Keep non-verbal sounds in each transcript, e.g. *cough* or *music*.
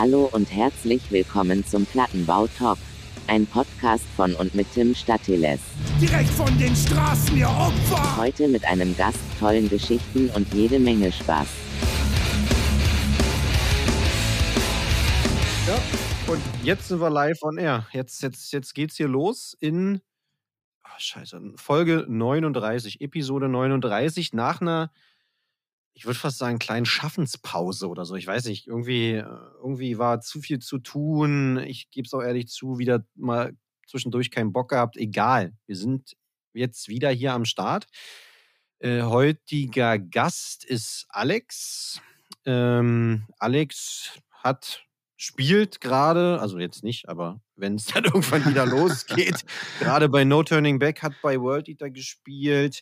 Hallo und herzlich willkommen zum Plattenbau Talk. Ein Podcast von und mit Tim Statiles. Direkt von den Straßen, ihr Opfer! Heute mit einem Gast, tollen Geschichten und jede Menge Spaß. Ja, und jetzt sind wir live on air. Jetzt, jetzt, jetzt geht's hier los in ah, Scheiße, Folge 39, Episode 39, nach einer, ich würde fast sagen, kleinen Schaffenspause oder so. Ich weiß nicht, irgendwie, äh, irgendwie war zu viel zu tun. Ich gebe es auch ehrlich zu, wieder mal zwischendurch keinen Bock gehabt. Egal, wir sind jetzt wieder hier am Start. Äh, heutiger Gast ist Alex. Ähm, Alex hat spielt gerade, also jetzt nicht, aber wenn es dann *laughs* irgendwann wieder losgeht, gerade bei No Turning Back hat bei World Eater gespielt,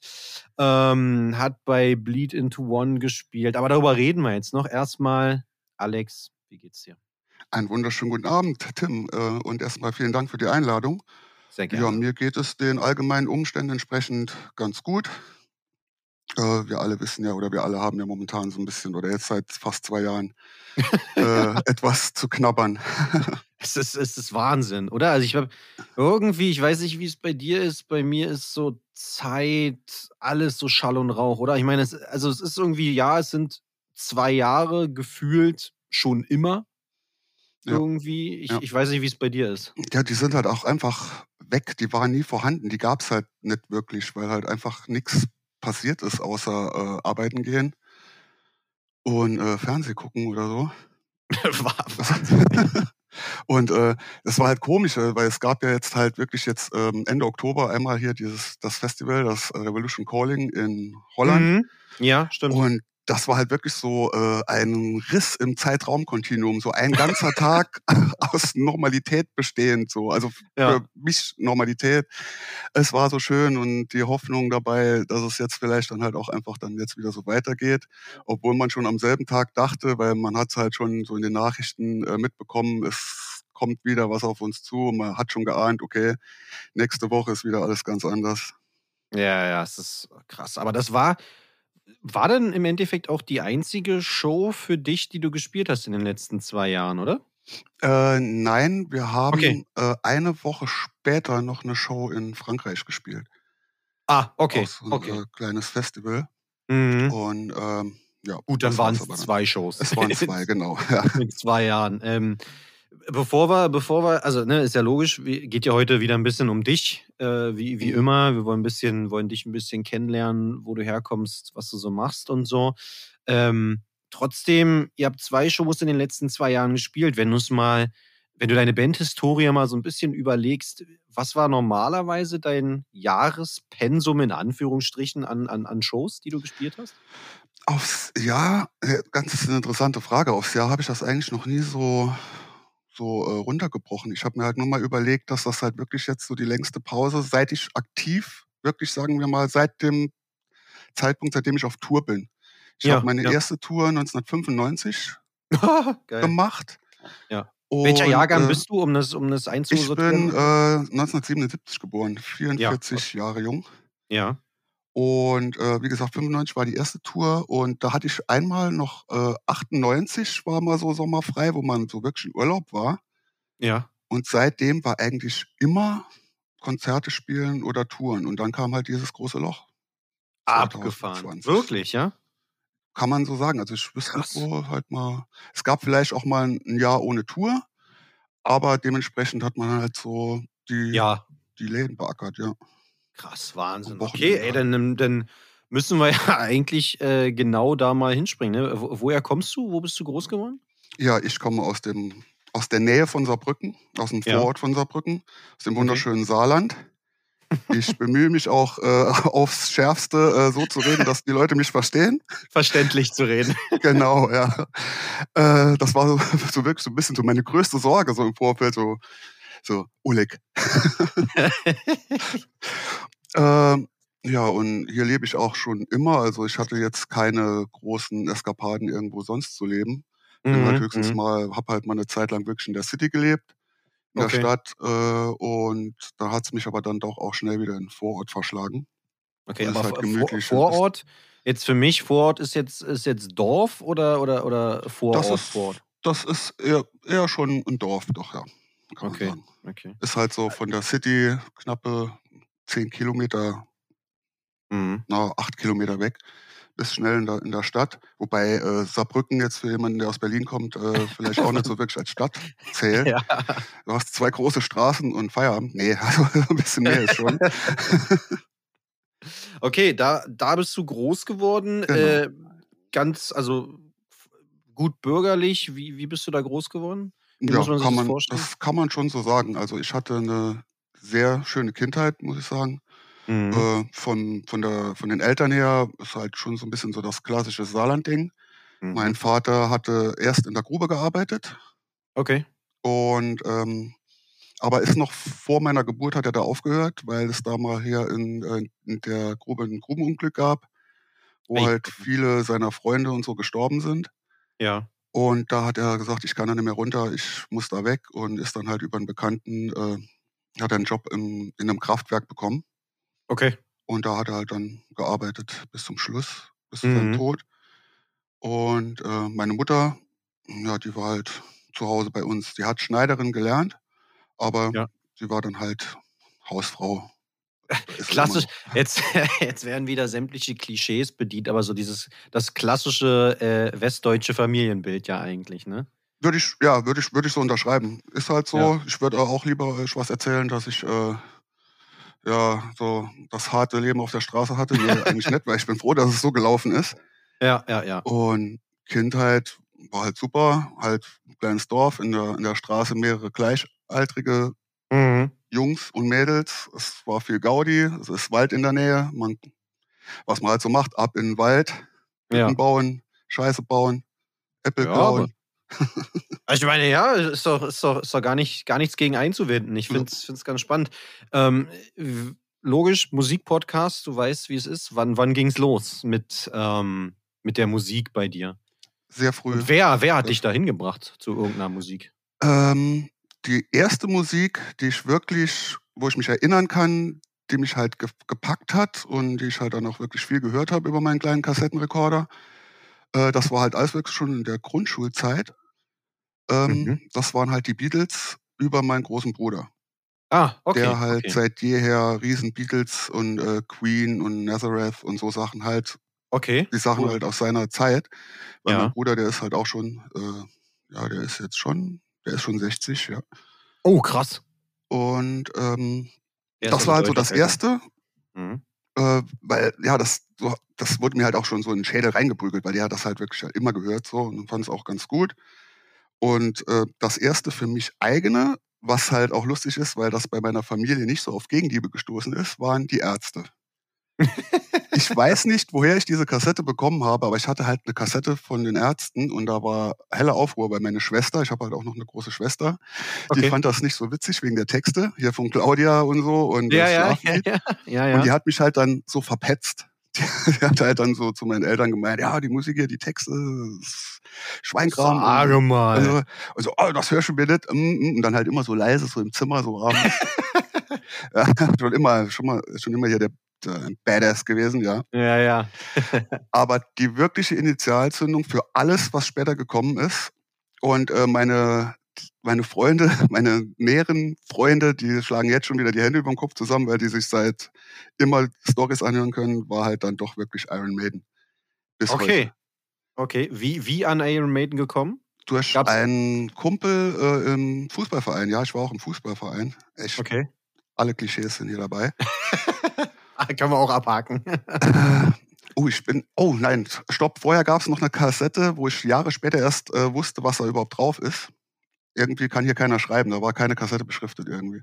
ähm, hat bei Bleed into One gespielt, aber darüber reden wir jetzt noch. Erstmal, Alex, wie geht's dir? Einen wunderschönen guten Abend, Tim, äh, und erstmal vielen Dank für die Einladung. Sehr gerne. Ja, mir geht es den allgemeinen Umständen entsprechend ganz gut. Äh, wir alle wissen ja, oder wir alle haben ja momentan so ein bisschen, oder jetzt seit fast zwei Jahren, *laughs* äh, etwas zu knabbern. *laughs* Es ist, es ist Wahnsinn, oder? Also ich habe irgendwie, ich weiß nicht, wie es bei dir ist, bei mir ist so Zeit, alles so Schall und Rauch, oder? Ich meine, es, also es ist irgendwie, ja, es sind zwei Jahre gefühlt schon immer. Ja. Irgendwie. Ich, Ja. ich weiß nicht, wie es bei dir ist. Ja, die sind halt auch einfach weg. Die waren nie vorhanden. Die gab's halt nicht wirklich, weil halt einfach nichts passiert ist, außer äh, arbeiten gehen und äh, Fernseh gucken oder so. *laughs* *laughs* Und äh, das war halt komisch, äh, weil es gab ja jetzt halt wirklich jetzt ähm, Ende Oktober einmal hier dieses das Festival, das äh, Revolution Calling in Holland. Mhm. Ja, stimmt. Und das war halt wirklich so äh, ein Riss im Zeitraumkontinuum, so ein ganzer Tag *laughs* aus Normalität bestehend, so also Ja. für mich Normalität. Es war so schön und die Hoffnung dabei, dass es jetzt vielleicht dann halt auch einfach dann jetzt wieder so weitergeht, obwohl man schon am selben Tag dachte, weil man hat es halt schon so in den Nachrichten äh, mitbekommen, es kommt wieder was auf uns zu und man hat schon geahnt, okay, nächste Woche ist wieder alles ganz anders. Ja, ja, es ist krass. Aber das war, war denn im Endeffekt auch die einzige Show für dich, die du gespielt hast in den letzten zwei Jahren, oder? Äh, nein, wir haben Okay. äh, eine Woche später noch eine Show in Frankreich gespielt. Ah, okay. So ein okay. äh, kleines Festival. Mhm. Und ähm, ja, Gut, dann das waren es zwei Shows. Es waren zwei, *laughs* genau. *laughs* Ja. in zwei Jahren. Ähm, bevor wir, bevor wir, also ne, ist ja logisch, geht ja heute wieder ein bisschen um dich, äh, wie, wie Mhm. immer. Wir wollen ein bisschen, wollen dich ein bisschen kennenlernen, wo du herkommst, was du so machst und so. Ähm, trotzdem, ihr habt zwei Shows in den letzten zwei Jahren gespielt. Wenn du es mal, wenn du deine Bandhistorie mal so ein bisschen überlegst, was war normalerweise dein Jahrespensum in Anführungsstrichen an, an, an Shows, die du gespielt hast? Aufs Jahr, ganz eine interessante Frage. Aufs Jahr habe ich das eigentlich noch nie so, so äh, runtergebrochen. Ich habe mir halt nur mal überlegt, dass das halt wirklich jetzt so die längste Pause, seit ich aktiv, wirklich sagen wir mal, seit dem Zeitpunkt, seitdem ich auf Tour bin. Ich Ja, habe meine ja. erste Tour 1995 *laughs* Geil. gemacht. Ja. Welcher Und, Jahrgang äh, bist du, um das, um das Ich einzusortieren? bin äh, 1977 geboren, 44 Jahre jung. ja. Und äh, wie gesagt, 95 war die erste Tour und da hatte ich einmal noch äh, 98 war mal so sommerfrei, wo man so wirklich in Urlaub war. Ja. Und seitdem war eigentlich immer Konzerte spielen oder Touren. Und dann kam halt dieses große Loch. Abgefahren. 2020. Wirklich, ja? Kann man so sagen. Also ich wüsste Krass. nicht, wo halt mal. Es gab vielleicht auch mal ein Jahr ohne Tour, aber dementsprechend hat man halt so die, Ja. die Läden beackert, ja. Krass, Wahnsinn. Okay, ey, dann, dann müssen wir *laughs* ja eigentlich äh, genau da mal hinspringen. Ne? Wo, woher kommst du? Wo bist du groß geworden? Ja, ich komme aus dem aus der Nähe von Saarbrücken, aus dem Ja. Vorort von Saarbrücken, aus dem Okay. wunderschönen Saarland. Ich bemühe mich auch äh, *laughs* aufs Schärfste äh, so zu reden, dass die Leute mich verstehen. Verständlich zu reden. *laughs* genau, ja. Äh, das war so, so wirklich so ein bisschen so meine größte Sorge so im Vorfeld, so, so Oleg. Ähm, ja, und hier lebe ich auch schon immer. Also ich hatte jetzt keine großen Eskapaden irgendwo sonst zu leben. Bin halt höchstens mhm. mal, habe halt mal eine Zeit lang wirklich in der City gelebt, in Okay. der Stadt. Äh, und da hat es mich aber dann doch auch schnell wieder in den Vorort verschlagen. Okay, Das ist aber halt. Vorort, jetzt für mich, Vorort ist jetzt, ist jetzt Dorf oder, oder, oder Vorort, Das ist, Vorort? Das ist eher, eher schon ein Dorf, doch, ja. Kann Okay. man sagen. Okay. Ist halt so von der City knappe 10 Kilometer, Mhm. na, 8 Kilometer weg. Bist schnell in der, in der Stadt. Wobei äh, Saarbrücken jetzt für jemanden, der aus Berlin kommt, äh, vielleicht auch nicht so wirklich als Stadt zählt. *laughs* Ja. Du hast zwei große Straßen und Feierabend. Nee, *laughs* also ein bisschen mehr ist schon. *laughs* Okay, da, da bist du groß geworden. Genau. Äh, ganz, also gut bürgerlich. Wie, wie bist du da groß geworden? Wie ja, muss man sich kann das man, vorstellen? das kann man schon so sagen. Also ich hatte eine sehr schöne Kindheit, muss ich sagen. Mhm. Äh, von, von, der, von den Eltern her ist halt schon so ein bisschen so das klassische Saarland-Ding. Mein Mhm. Vater hatte erst in der Grube gearbeitet Okay. und ähm, aber ist noch vor meiner Geburt hat er da aufgehört, weil es da mal hier in, äh, in der Grube ein Grubenunglück gab, wo Ei. halt viele seiner Freunde und so gestorben sind. Ja. Und da hat er gesagt, ich kann da nicht mehr runter, ich muss da weg und ist dann halt über einen Bekannten, äh, hat er einen Job im, in einem Kraftwerk bekommen. Okay. Und da hat er halt dann gearbeitet bis zum Schluss, bis zu seinem Mhm. Tod. Und äh, meine Mutter, ja, die war halt zu Hause bei uns. Die hat Schneiderin gelernt, aber Ja. sie war dann halt Hausfrau. Klassisch. *laughs* Jetzt, jetzt werden wieder sämtliche Klischees bedient, aber so dieses, das klassische äh, westdeutsche Familienbild ja eigentlich, ne? Würde ich, ja, würde ich, würde ich so unterschreiben. Ist halt so. Ja. Ich würde auch lieber euch was erzählen, dass ich äh, ja so das harte Leben auf der Straße hatte. Nee, *laughs* eigentlich nicht, weil ich bin froh, dass es so gelaufen ist. Ja, ja, ja. Und Kindheit war halt super. Halt ein kleines Dorf, in der, in der Straße mehrere gleichaltrige. Jungs und Mädels. Es war viel Gaudi, es ist Wald in der Nähe. Man, was man halt so macht, ab in den Wald, Ja. Hütten bauen, Scheiße bauen, Äpfel Ja, klauen. *laughs* Also ich meine, ja, ist doch, ist doch, ist doch gar, nicht, gar nichts gegen einzuwenden. Ich Ja. finde es ganz spannend. Ähm, logisch, Musikpodcast, du weißt, wie es ist. Wann, wann ging es los mit, ähm, mit der Musik bei dir? Sehr früh. Und wer, wer hat Ja. dich da hingebracht zu irgendeiner Musik? Ähm, die erste Musik, die ich wirklich, wo ich mich erinnern kann, die mich halt ge gepackt hat und die ich halt dann auch wirklich viel gehört habe über meinen kleinen Kassettenrekorder, äh, das war halt alles wirklich schon in der Grundschulzeit. Ähm, Mhm. Das waren halt die Beatles über meinen großen Bruder, Ah, okay. der halt okay. seit jeher riesen Beatles und äh, Queen und Nazareth und so Sachen halt, okay. die Sachen cool. halt aus seiner Zeit. Weil Ja. mein Bruder, der ist halt auch schon, äh, ja, der ist jetzt schon, der ist schon 60, ja. Oh, krass. Und ähm, das war halt so das älter. Erste, Mhm. äh, weil ja, das, so, das wurde mir halt auch schon so in den Schädel reingeprügelt, weil die hat das halt wirklich halt immer gehört so und fand es auch ganz gut. Und äh, das Erste für mich eigene, was halt auch lustig ist, weil das bei meiner Familie nicht so auf Gegenliebe gestoßen ist, waren die Ärzte. *laughs* Ich weiß nicht, woher ich diese Kassette bekommen habe, aber ich hatte halt eine Kassette von den Ärzten und da war helle Aufruhr bei meiner Schwester. Ich habe halt auch noch eine große Schwester. Die Okay. fand das nicht so witzig wegen der Texte, hier von Claudia und so und Ja, ja, ja, ja, ja, Und die hat mich halt dann so verpetzt. Die, *laughs* die hat halt dann so zu meinen Eltern gemeint, ja, die Musik hier, die Texte, Schweinkram. Sage mal. Also, also, oh, das hörst du mir nicht. mm, mm, Und dann halt immer so leise, so im Zimmer, so abends. *laughs* *laughs* ja, schon immer, schon mal, schon immer hier der, der Badass gewesen, ja. Ja, ja. *laughs* Aber die wirkliche Initialzündung für alles, was später gekommen ist. Und äh, meine, meine Freunde, *laughs* meine näheren Freunde, die schlagen jetzt schon wieder die Hände über den Kopf zusammen, weil die sich seit immer Stories anhören können, war halt dann doch wirklich Iron Maiden. Bis Okay. heute. Okay. Wie, wie an Iron Maiden gekommen? Durch Gab's- einen Kumpel äh, im Fußballverein. Ja, ich war auch im Fußballverein. Echt, Okay. alle Klischees sind hier dabei. *laughs* *laughs* Kann man auch abhaken. Oh, ich bin. Oh nein, stopp. Vorher gab es noch eine Kassette, wo ich Jahre später erst äh, wusste, was da überhaupt drauf ist. Irgendwie kann hier keiner schreiben, da war keine Kassette beschriftet irgendwie.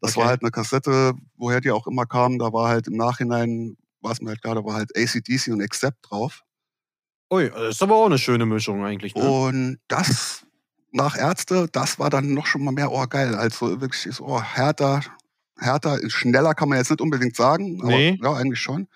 Das war Okay. halt eine Kassette, woher die auch immer kam, da war halt im Nachhinein, war es mir halt klar, da war halt ACDC und Accept drauf. Ui, das ist aber auch eine schöne Mischung eigentlich. Ne? Und das nach Ärzte, das war dann noch schon mal mehr, oh geil, also wirklich so, oh, härter, härter, schneller kann man jetzt nicht unbedingt sagen, aber Nee. ja, eigentlich schon.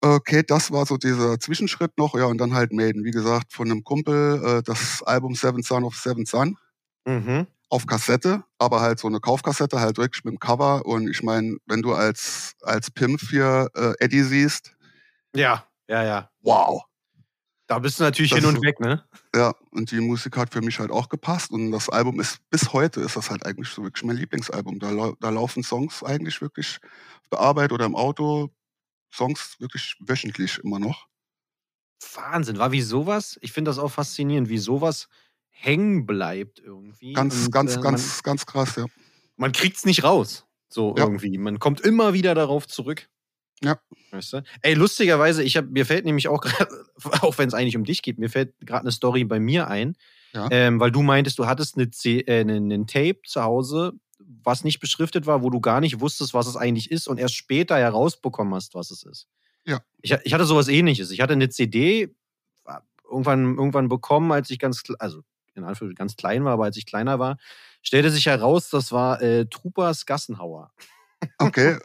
Okay, das war so dieser Zwischenschritt noch, ja, und dann halt Maiden, wie gesagt, von einem Kumpel, äh, das Album Seven Son of Seven Son Mhm. auf Kassette, aber halt so eine Kaufkassette, halt wirklich mit dem Cover. Und ich meine, wenn du als, als Pimp hier äh, Eddie siehst, Ja, ja, ja. wow. Da bist du natürlich Das hin und weg, ne? Ja, und die Musik hat für mich halt auch gepasst. Und das Album ist, bis heute ist das halt eigentlich so wirklich mein Lieblingsalbum. Da, da laufen Songs eigentlich wirklich auf der Arbeit oder im Auto, Songs wirklich wöchentlich immer noch. Wahnsinn, war wie sowas, ich finde das auch faszinierend, wie sowas hängen bleibt irgendwie. Ganz, und, ganz, äh, ganz, ganz krass, ja. Man, man kriegt es nicht raus. So Ja. irgendwie. Man kommt immer wieder darauf zurück. Ja. Weißt du? Ey, lustigerweise, ich hab, mir fällt nämlich auch gerade, *laughs* auch wenn es eigentlich um dich geht, mir fällt gerade eine Story bei mir ein. Ja. Ähm, weil du meintest, du hattest eine äh, einen, einen Tape zu Hause, was nicht beschriftet war, wo du gar nicht wusstest, was es eigentlich ist und erst später herausbekommen hast, was es ist. Ja. Ich, ich hatte sowas ähnliches. Ich hatte eine CD irgendwann, irgendwann bekommen, als ich ganz, also in Anführungszeichen ganz klein war, aber als ich kleiner war, stellte sich heraus, das war äh, Troopers Gassenhauer. Okay,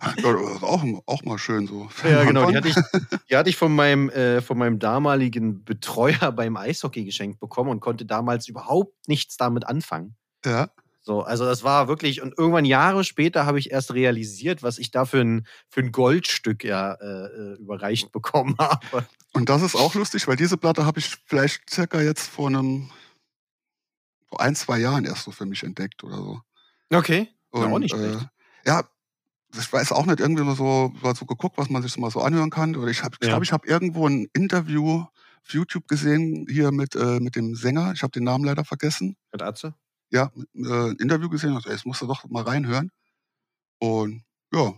auch, auch mal schön so. Ja, genau. Die hatte ich, *laughs* die hatte ich von, meinem, äh, von meinem damaligen Betreuer *laughs* beim Eishockey geschenkt bekommen und konnte damals überhaupt nichts damit anfangen. Ja, So, also das war wirklich, und irgendwann Jahre später habe ich erst realisiert, was ich da für ein, für ein Goldstück ja äh, äh, überreicht bekommen *laughs* habe. und das ist auch lustig, weil diese Platte habe ich vielleicht circa jetzt vor einem, vor ein, zwei Jahren erst so für mich entdeckt oder so. Okay. Und, Ja, auch nicht äh, schlecht. ja, ich weiß auch nicht, irgendwie nur so, so geguckt, was man sich mal so anhören kann. Oder ich habe, ich Ja. glaube, ich habe irgendwo ein Interview auf YouTube gesehen, hier mit, äh, mit dem Sänger. Ich habe den Namen leider vergessen. Mit Atze? Ja, äh, ein Interview gesehen, also, ey, jetzt musst du doch mal reinhören. Und ja,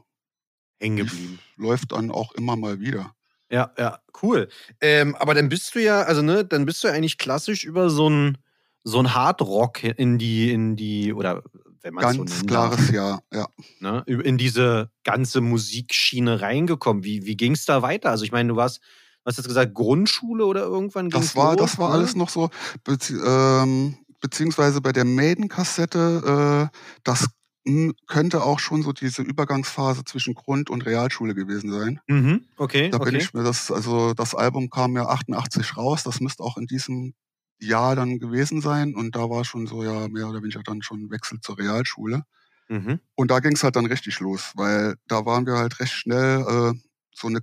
Hängen geblieben. läuft dann auch immer mal wieder. Ja, ja, cool. Ähm, aber dann bist du ja, also ne, dann bist du ja eigentlich klassisch über so ein so ein Hardrock in die in die oder wenn man es so Ganz nennen klares darf, Ja, ja. ne, in diese ganze Musikschiene reingekommen. Wie wie ging es da weiter? Also ich meine, du warst du hast jetzt gesagt Grundschule oder irgendwann ging's Das war, los, das war ne? alles noch so, bezie ähm, beziehungsweise bei der Maiden-Kassette, äh, das könnte auch schon so diese Übergangsphase zwischen Grund- und Realschule gewesen sein. Mhm. Okay, Da bin okay. ich mir das, also das Album kam ja 88 raus, das müsste auch in diesem Jahr dann gewesen sein und da war schon so ja mehr oder weniger dann schon Wechsel zur Realschule. Mhm. Und da ging es halt dann richtig los, weil da waren wir halt recht schnell äh, so eine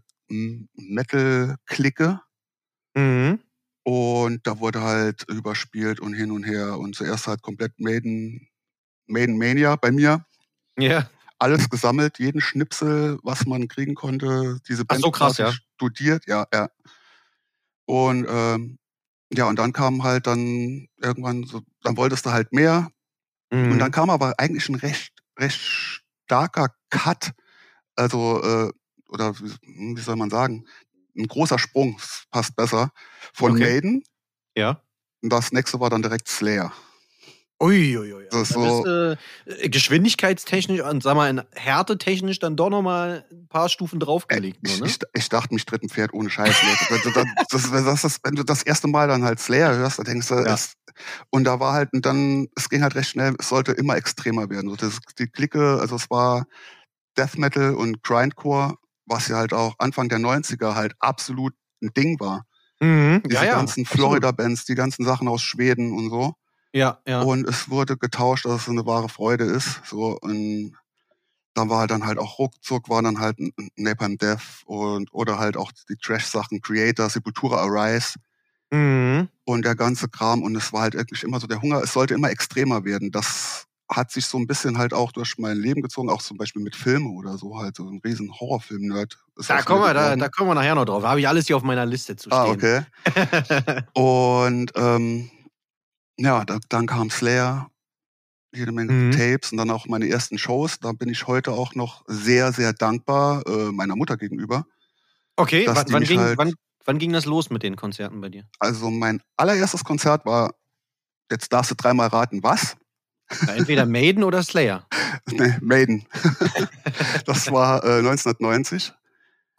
Metal-Clique Mhm. und da wurde halt überspielt und hin und her und zuerst halt komplett Maiden, Maiden Mania bei mir. Ja. Alles gesammelt, jeden Schnipsel, was man kriegen konnte, diese Ach Band so, krass, ja. studiert, ja, ja. Und ähm, ja, und dann kam halt dann irgendwann so, dann wolltest du halt mehr. Mhm. Und dann kam aber eigentlich ein recht, recht starker Cut, also, äh, oder wie, wie soll man sagen, ein großer Sprung, passt besser, von Okay. Maiden. ja. Und das nächste war dann direkt Slayer. Uiuiui. Das ist Da bist äh, geschwindigkeitstechnisch und sag mal, in härtetechnisch dann doch nochmal ein paar Stufen Äh, draufgelegt. ich, nur, ne? ich, ich dachte, mich tritt ein Pferd ohne Scheiß. wenn, du das, das, das, wenn du das erste Mal dann halt Slayer hörst, dann denkst du, Ja. es, und da war halt, und dann, es ging halt recht schnell, es sollte immer extremer werden. So, das, die Clique, also es war Death Metal und Grindcore, was ja halt auch Anfang der 90er halt absolut ein Ding war. Mhm. Diese Ja, ja. ganzen. Florida-Bands, die ganzen Sachen aus Schweden und so. Ja, ja. Und es wurde getauscht, dass es eine wahre Freude ist. So, und dann war dann halt auch ruckzuck, war dann halt Napalm Death und oder halt auch die Trash-Sachen, Creator, Sepultura Arise Mhm. und der ganze Kram. Und es war halt wirklich immer so der Hunger, es sollte immer extremer werden. Das hat sich so ein bisschen halt auch durch mein Leben gezogen, auch zum Beispiel mit Filmen oder so, halt so ein riesen Horrorfilm-Nerd. Da kommen, wir, da, da kommen wir nachher noch drauf. Da habe ich alles hier auf meiner Liste zu Ah, stehen. okay. *laughs* Und ähm, ja, da, dann kam Slayer, jede Menge Mhm. Tapes und dann auch meine ersten Shows. Da bin ich heute auch noch sehr, sehr dankbar äh, meiner Mutter gegenüber. okay, wann, wann, ging, halt- wann, wann ging das los mit den Konzerten bei dir? Also mein allererstes Konzert war, jetzt darfst du dreimal raten, was? Entweder *laughs* Maiden oder Slayer. nee, Maiden. *laughs* das war äh, 1990.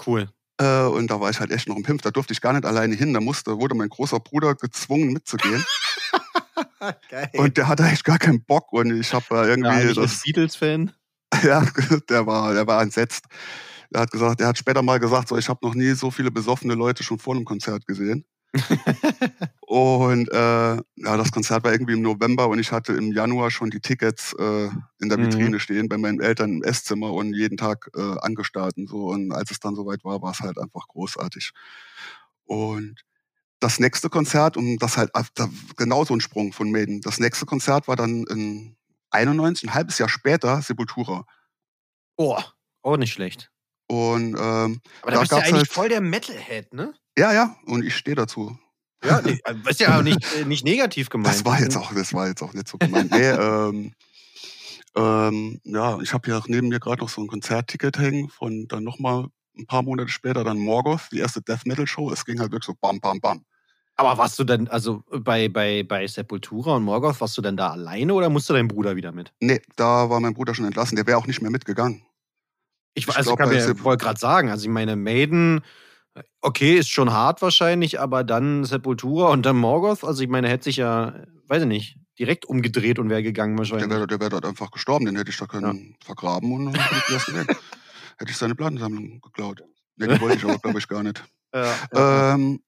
Cool. Äh, und da war ich halt echt noch im Pimpf. Da durfte ich gar nicht alleine hin. Da musste, wurde mein großer Bruder gezwungen mitzugehen. *laughs* *laughs* Und der hatte echt gar keinen Bock. Und ich habe da ja, irgendwie eigentlich das, Beatles-Fan. *laughs* Ja, der war, der war entsetzt. Er hat gesagt, er hat später mal gesagt, so, ich habe noch nie so viele besoffene Leute schon vor einem Konzert gesehen. *laughs* und äh, ja, das Konzert war irgendwie im November und ich hatte im Januar schon die Tickets äh, in der Mhm. Vitrine stehen bei meinen Eltern im Esszimmer und jeden Tag äh, angestarrt und so. Und als es dann soweit war, war es halt einfach großartig. Und das nächste Konzert, und das halt da, genau so ein Sprung von Maiden. Das nächste Konzert war dann in 91, ein halbes Jahr später, Sepultura. Oh, auch nicht schlecht. Und ähm, Aber da, Da bist du ja eigentlich halt- voll der Metalhead, ne? ja, ja, und ich stehe dazu. Ja, nee, äh, ist ja auch nicht, äh, nicht negativ *laughs* gemeint. Das war jetzt auch, das war jetzt auch nicht so gemeint. Nee, ähm, ähm, ja, ich habe hier neben mir gerade noch so ein Konzertticket hängen von dann nochmal ein paar Monate später dann Morgoth, die erste Death Metal Show. Es ging halt wirklich so bam, bam, bam. Aber warst du denn, also bei, bei, bei Sepultura und Morgoth, warst du denn da alleine oder musste dein Bruder wieder mit? Nee, da war mein Bruder schon entlassen. Der wäre auch nicht mehr mitgegangen. Ich, Ich also glaub, kann mir gerade sagen, also ich meine, Maiden, okay, ist schon hart wahrscheinlich, aber dann Sepultura und dann Morgoth, also ich meine, hätte sich ja, weiß ich nicht, direkt umgedreht und wäre gegangen Der wahrscheinlich. wäre der wär dort einfach gestorben. Den hätte ich da können vergraben und dann hätte ich das gewählt. Hätte ich seine Plattensammlung geklaut. Nee, die wollte ich aber, glaube ich, gar nicht. *laughs* Ja, ja. Ähm,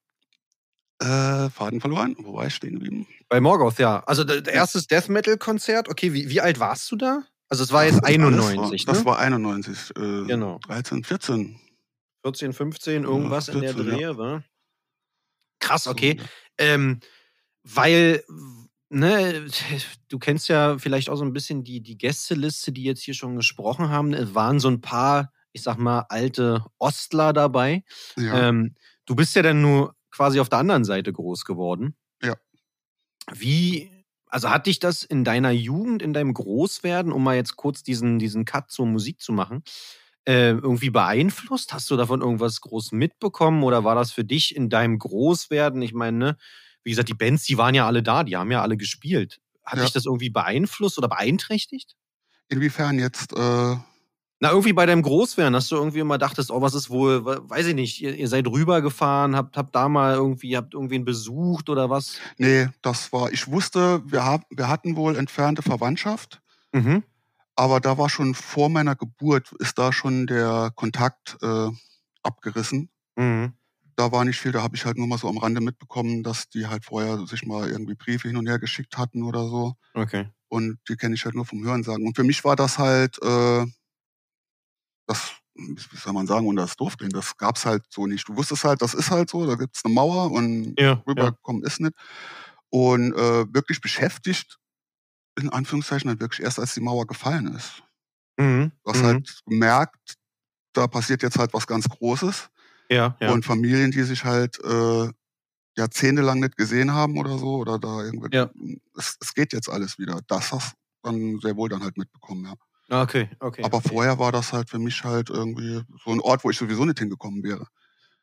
äh, Faden verloren. Wo war ich stehen geblieben? Bei Morgoth, ja. Also der erstes Death Metal Konzert, okay, wie, wie alt warst du da? Also es war jetzt Das- das 91, war, Das ne? war 91. Äh, Genau. 13, 14. 14, 15, irgendwas in der 14, ja. Dreh, wa? Krass, okay. So, Ähm, weil, ne, du kennst ja vielleicht auch so ein bisschen die, die Gästeliste, die jetzt hier schon gesprochen haben. Es waren so ein paar, ich sag mal, alte Ostler dabei. ja. Ähm, du bist ja dann nur quasi auf der anderen Seite groß geworden. Ja. Wie, also hat dich das in deiner Jugend, in deinem Großwerden, um mal jetzt kurz diesen, diesen Cut zur Musik zu machen, äh, irgendwie beeinflusst? Hast du davon irgendwas groß mitbekommen oder war das für dich in deinem Großwerden? Ich meine, ne, wie gesagt, die Bands, die waren ja alle da, die haben ja alle gespielt. Hat Ja. dich das irgendwie beeinflusst oder beeinträchtigt? Inwiefern jetzt, äh, Na, irgendwie bei deinem Großwerden, dass du irgendwie immer dachtest, oh, was ist wohl, we- weiß ich nicht, ihr, ihr seid rübergefahren, habt, habt da mal irgendwie, habt irgendwen besucht oder was? nee, das war, ich wusste, wir, hab, wir hatten wohl entfernte Verwandtschaft, Mhm. aber da war schon vor meiner Geburt, ist da schon der Kontakt äh, abgerissen. Mhm. Da war nicht viel, da habe ich halt nur mal so am Rande mitbekommen, dass die halt vorher sich mal irgendwie Briefe hin und her geschickt hatten oder so. Okay. Und die kenne ich halt nur vom Hörensagen. Und für mich war das halt, äh, das, wie soll man sagen, ohne das doof klingt, das gab's halt so nicht. Du wusstest halt, das ist halt so, da gibt's eine Mauer und Ja. ja. rüberkommen ist nicht. Und äh, wirklich beschäftigt, in Anführungszeichen, halt wirklich erst, als die Mauer gefallen ist. Mhm. Du hast mhm. halt gemerkt, da passiert jetzt halt was ganz Großes. ja, ja. Und Familien, die sich halt äh, jahrzehntelang nicht gesehen haben oder so, oder da irgendwie, Ja. es, es geht jetzt alles wieder. Das hast du dann sehr wohl dann halt mitbekommen, ja. Ah, okay, okay. Aber okay. vorher war das halt für mich halt irgendwie so ein Ort, wo ich sowieso nicht hingekommen wäre.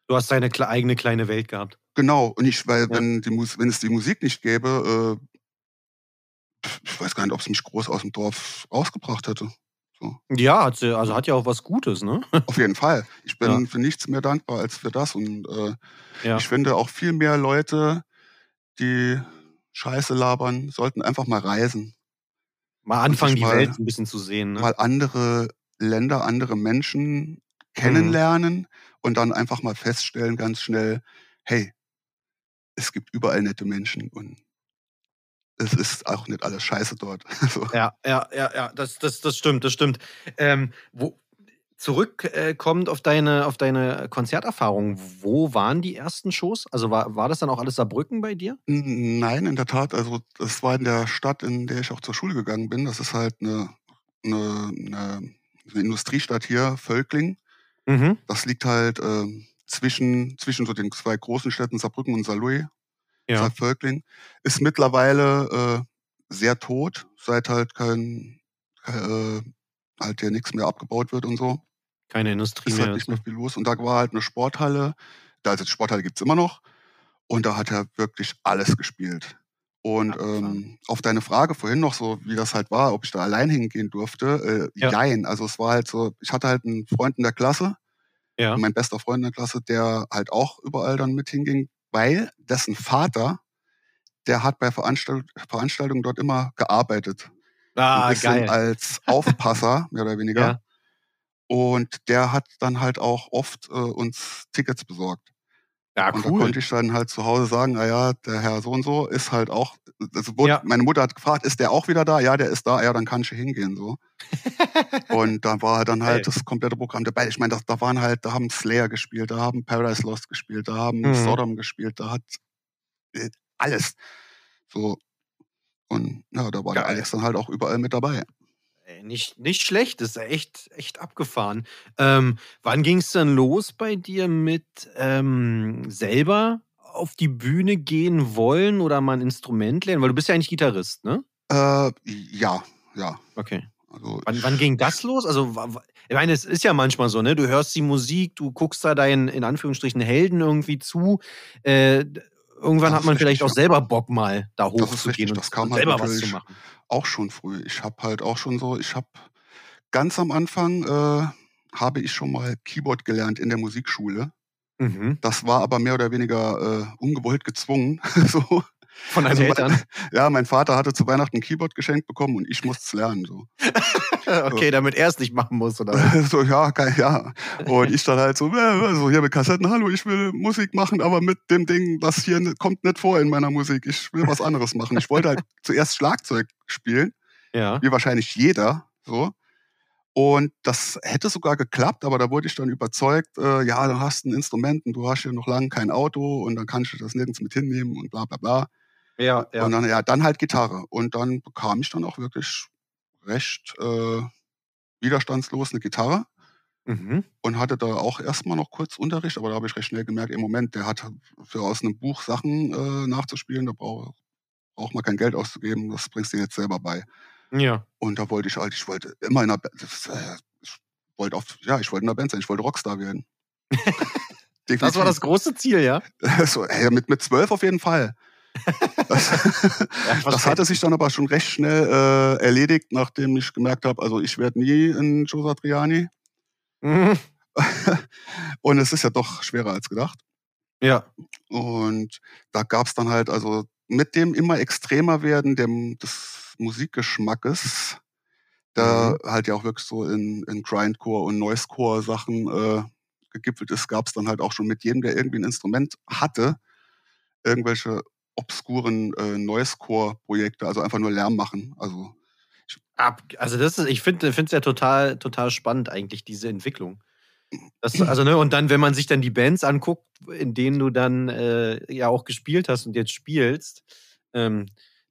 Du hast deine eigene kleine Welt gehabt. Genau, und ich, weil Ja. wenn, die wenn es die Musik nicht gäbe, äh, ich weiß gar nicht, ob es mich groß aus dem Dorf rausgebracht hätte. Ja, hat also hat ja auch was Gutes, ne? Auf jeden Fall. Ich *laughs* bin Ja. für nichts mehr dankbar als für das. Und äh, Ja. ich finde auch viel mehr Leute, die Scheiße labern, sollten einfach mal reisen. Mal anfangen, die mal- Welt ein bisschen zu sehen, ne? Mal andere Länder, andere Mhm. Menschen kennenlernen und dann einfach mal feststellen ganz schnell, hey, es gibt überall nette Menschen und es ist auch nicht alles scheiße dort. *laughs* so. Ja, ja, ja, ja, das, das, das stimmt, das stimmt. Ähm, wo, zurückkommt äh, auf deine, auf deine Konzerterfahrung, wo waren die ersten Shows? Also war, war das dann auch alles Saarbrücken bei dir? Nein, in der Tat. Also das war in der Stadt, in der ich auch zur Schule gegangen bin. Das ist halt eine, eine, eine, Industriestadt hier, Völkling. Mhm. Das liegt halt ähm, zwischen, zwischen so den zwei großen Städten Saarbrücken und Saarlouis. Ja. halt Völkling. Ist mittlerweile äh, sehr tot, seit halt kein, kein äh, halt hier nichts mehr abgebaut wird und so. Keine Industrie Ist mehr. halt nicht mehr viel los. Und da war halt eine Sporthalle. Da also die Sporthalle gibt's immer noch. Und da hat er wirklich alles gespielt. Und ähm, auf deine Frage vorhin noch so, wie das halt war, ob ich da allein hingehen durfte, äh, Ja. jein. Also es war halt so, ich hatte halt einen Freund in der Klasse, Ja. mein bester Freund in der Klasse, der halt auch überall dann mit hinging, weil dessen Vater, der hat bei Veranstalt Veranstaltungen dort immer gearbeitet. Ah, geil. als Aufpasser, mehr oder weniger. Ja. Und der hat dann halt auch oft äh, uns Tickets besorgt. Ja, Und da cool. konnte ich dann halt zu Hause sagen, na ja, der Herr so und so ist halt auch, also wurde, Ja. meine Mutter hat gefragt, ist der auch wieder da? Ja, der ist da, ja, dann kann ich hingehen, so. *laughs* und da war dann halt Geil. das komplette Programm dabei. Ich meine, da, da waren halt, da haben Slayer gespielt, da haben Paradise Lost gespielt, da haben Mhm. Sodom gespielt, da hat äh, alles. So. Und ja, da war der Geil. Alex dann halt auch überall mit dabei. Ey, nicht, nicht schlecht, das ist echt, echt abgefahren. Ähm, wann ging es dann los bei dir mit ähm, selber auf die Bühne gehen wollen oder mal ein Instrument lernen? Weil du bist ja eigentlich Gitarrist, ne? Äh, ja, ja. Okay. Also Wann, wann ging das los? Also, ich meine, es ist ja manchmal so, ne? Du hörst die Musik, du guckst da deinen, in Anführungsstrichen, Helden irgendwie zu. Äh, irgendwann Das hat man vielleicht auch selber Bock mal da hochzugehen und, das kam und halt selber was zu machen. auch schon früh. Ich habe halt auch schon so, ich habe ganz am Anfang äh, habe ich schon mal Keyboard gelernt in der Musikschule. Mhm. Das war aber mehr oder weniger äh, ungewollt gezwungen. *laughs* so. Von deinen Also mein, Eltern. *laughs* ja, mein Vater hatte zu Weihnachten ein Keyboard geschenkt bekommen und ich musste es lernen. So. *laughs* okay, damit er es nicht machen muss, oder? was? *laughs* so, ja, geil, ja. Und ich dann halt so, äh, so hier mit Kassetten, hallo, ich will Musik machen, aber mit dem Ding, das hier kommt nicht vor in meiner Musik. Ich will was anderes machen. Ich wollte halt zuerst Schlagzeug spielen, Ja. wie wahrscheinlich jeder, so. Und das hätte sogar geklappt, aber da wurde ich dann überzeugt, äh, ja, du hast ein Instrument und du hast ja noch lange kein Auto und dann kannst du das nirgends mit hinnehmen und bla bla bla. Ja, ja. Und dann, ja, dann halt Gitarre. Und dann bekam ich dann auch wirklich recht äh, widerstandslos eine Gitarre Mhm. und hatte da auch erstmal noch kurz Unterricht, aber da habe ich recht schnell gemerkt, im Moment, der hat für aus einem Buch Sachen äh, nachzuspielen, da braucht braucht man kein Geld auszugeben, das bringst du dir jetzt selber bei. Ja. Und da wollte ich halt, ich wollte immer in einer Band, das, äh, ich wollte auf, ja, ich wollte in der Band sein, ich wollte Rockstar werden. *laughs* Das war das große Ziel, ja? *laughs* so, ey, mit, mit zwölf auf jeden Fall. *laughs* Das, das hatte sich dann aber schon recht schnell äh, erledigt, nachdem ich gemerkt habe, also ich werde nie ein Joe Satriani. Mhm. Und es ist ja doch schwerer als gedacht. Ja. Und da gab es dann halt, also mit dem immer extremer werden dem, des Musikgeschmackes, da halt ja auch wirklich so in, in Grindcore und Noisecore Sachen äh, gegipfelt ist, gab es dann halt auch schon mit jedem, der irgendwie ein Instrument hatte, irgendwelche obskuren äh, Noisecore-Projekte, also einfach nur Lärm machen. Also Ab, also das ist, ich finde es ja total, total spannend eigentlich, diese Entwicklung. Das, also, ne, und dann, wenn man sich dann die Bands anguckt, in denen du dann äh, ja auch gespielt hast und jetzt spielst, ähm,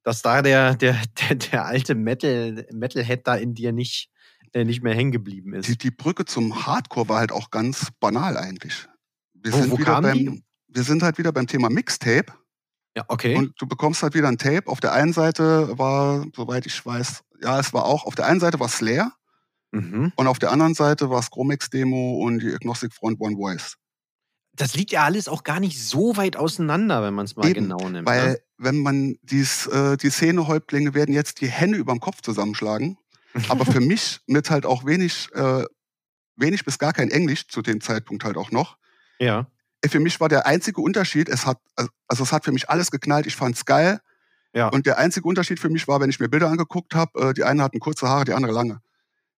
dass da der, der, der, der alte Metal, Metalhead da in dir nicht, äh, nicht mehr hängen geblieben ist. die, die Brücke zum Hardcore war halt auch ganz banal eigentlich. Wir Wo- sind wo wieder kam die? beim, wir sind halt wieder beim Thema Mixtape. Ja, okay. Und du bekommst halt wieder ein Tape. Auf der einen Seite war, soweit ich weiß, ja, es war auch, auf der einen Seite war Slayer mhm. und auf der anderen Seite war Chromex Demo und die Agnostic Front One Voice. Das liegt ja alles auch gar nicht so weit auseinander, wenn man es mal Eben, genau nimmt. Weil, ne? wenn man dies, äh, die Szenehäuptlinge werden jetzt die Hände überm Kopf zusammenschlagen. Aber für *laughs* mich mit halt auch wenig, äh, wenig bis gar kein Englisch zu dem Zeitpunkt halt auch noch. Ja. Äh, Für mich war der einzige Unterschied, es hat, also es hat für mich alles geknallt, ich fand's geil. Ja. Und der einzige Unterschied für mich war, wenn ich mir Bilder angeguckt habe, äh, die eine hatten kurze Haare, die andere lange.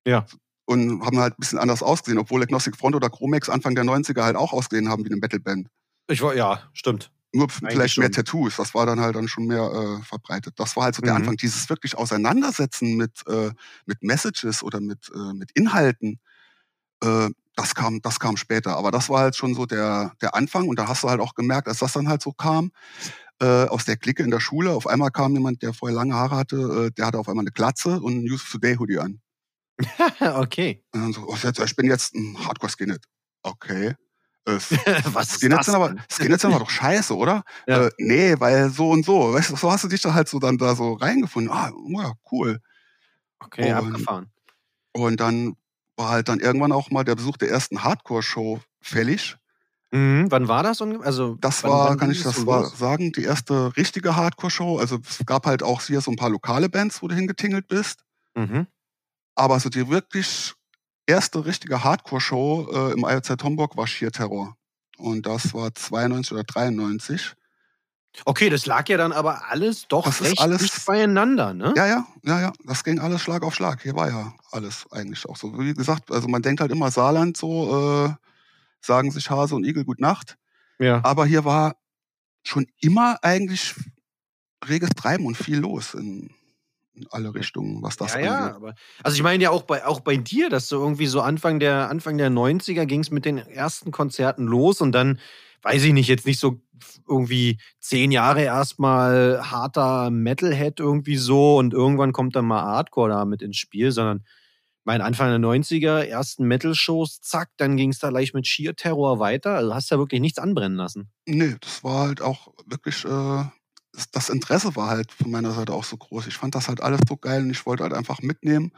Ja. Und haben halt ein bisschen anders ausgesehen, obwohl Agnostic Front oder Chromex Anfang der 90er halt auch ausgesehen haben wie eine Metalband. Ich war, ja, stimmt. Nur Eigentlich vielleicht mehr schon. Tattoos, das war dann halt dann schon mehr äh, verbreitet. Das war halt so der Mhm. Anfang, dieses wirklich Auseinandersetzen mit, äh, mit Messages oder mit, äh, mit Inhalten. Äh, das kam, das kam später. Aber das war halt schon so der, der Anfang. Und da hast du halt auch gemerkt, als das dann halt so kam, äh, aus der Clique in der Schule, auf einmal kam jemand, der vorher lange Haare hatte, äh, der hatte auf einmal eine Glatze und ein Yusuf Today Hoodie an. *laughs* okay. Und dann so, oh, ich bin jetzt ein Hardcore Skinhead. Okay. Äh, *laughs* Was ist Skinheads das sind aber? Skinheads sind aber *laughs* doch scheiße, oder? Ja. Äh, nee, weil so und so. Weißt du, so hast du dich da halt so dann da so reingefunden. Ah, ja, cool. Okay, Und- abgefahren. Und dann war halt dann irgendwann auch mal der Besuch der ersten Hardcore-Show fällig. Mhm. Wann war das? Also, Das wann, war, wann kann ich das war sagen, die erste richtige Hardcore-Show. Also es gab halt auch hier so ein paar lokale Bands, wo du hingetingelt bist. Mhm. Aber so die wirklich erste richtige Hardcore-Show äh, im IOZ Homburg war Sheer Terror. Und das war 92 oder 93. Okay, das lag ja dann aber alles doch Das recht alles- dicht beieinander, ne? Ja, ja, ja, ja. Das ging alles Schlag auf Schlag. Hier war ja alles eigentlich auch so. Wie gesagt, also man denkt halt immer Saarland so, äh, sagen sich Hase und Igel Gut Nacht. Ja. Aber hier war schon immer eigentlich reges Treiben und viel los in, in alle Richtungen, was das Ja, ja, angeht. aber also ich meine ja auch bei, auch bei dir, dass du irgendwie so Anfang der, Anfang der 90er ging es mit den ersten Konzerten los und dann, weiß ich nicht, jetzt nicht so irgendwie zehn Jahre erstmal harter Metalhead irgendwie so und irgendwann kommt dann mal Hardcore da mit ins Spiel, sondern mein Anfang der 90er, ersten Metal-Shows, zack, dann ging es da gleich mit Sheer Terror weiter. Also hast ja wirklich nichts anbrennen lassen. Nee, das war halt auch wirklich, äh, das, Interesse war halt von meiner Seite auch so groß. Ich fand das halt alles so geil und ich wollte halt einfach mitnehmen,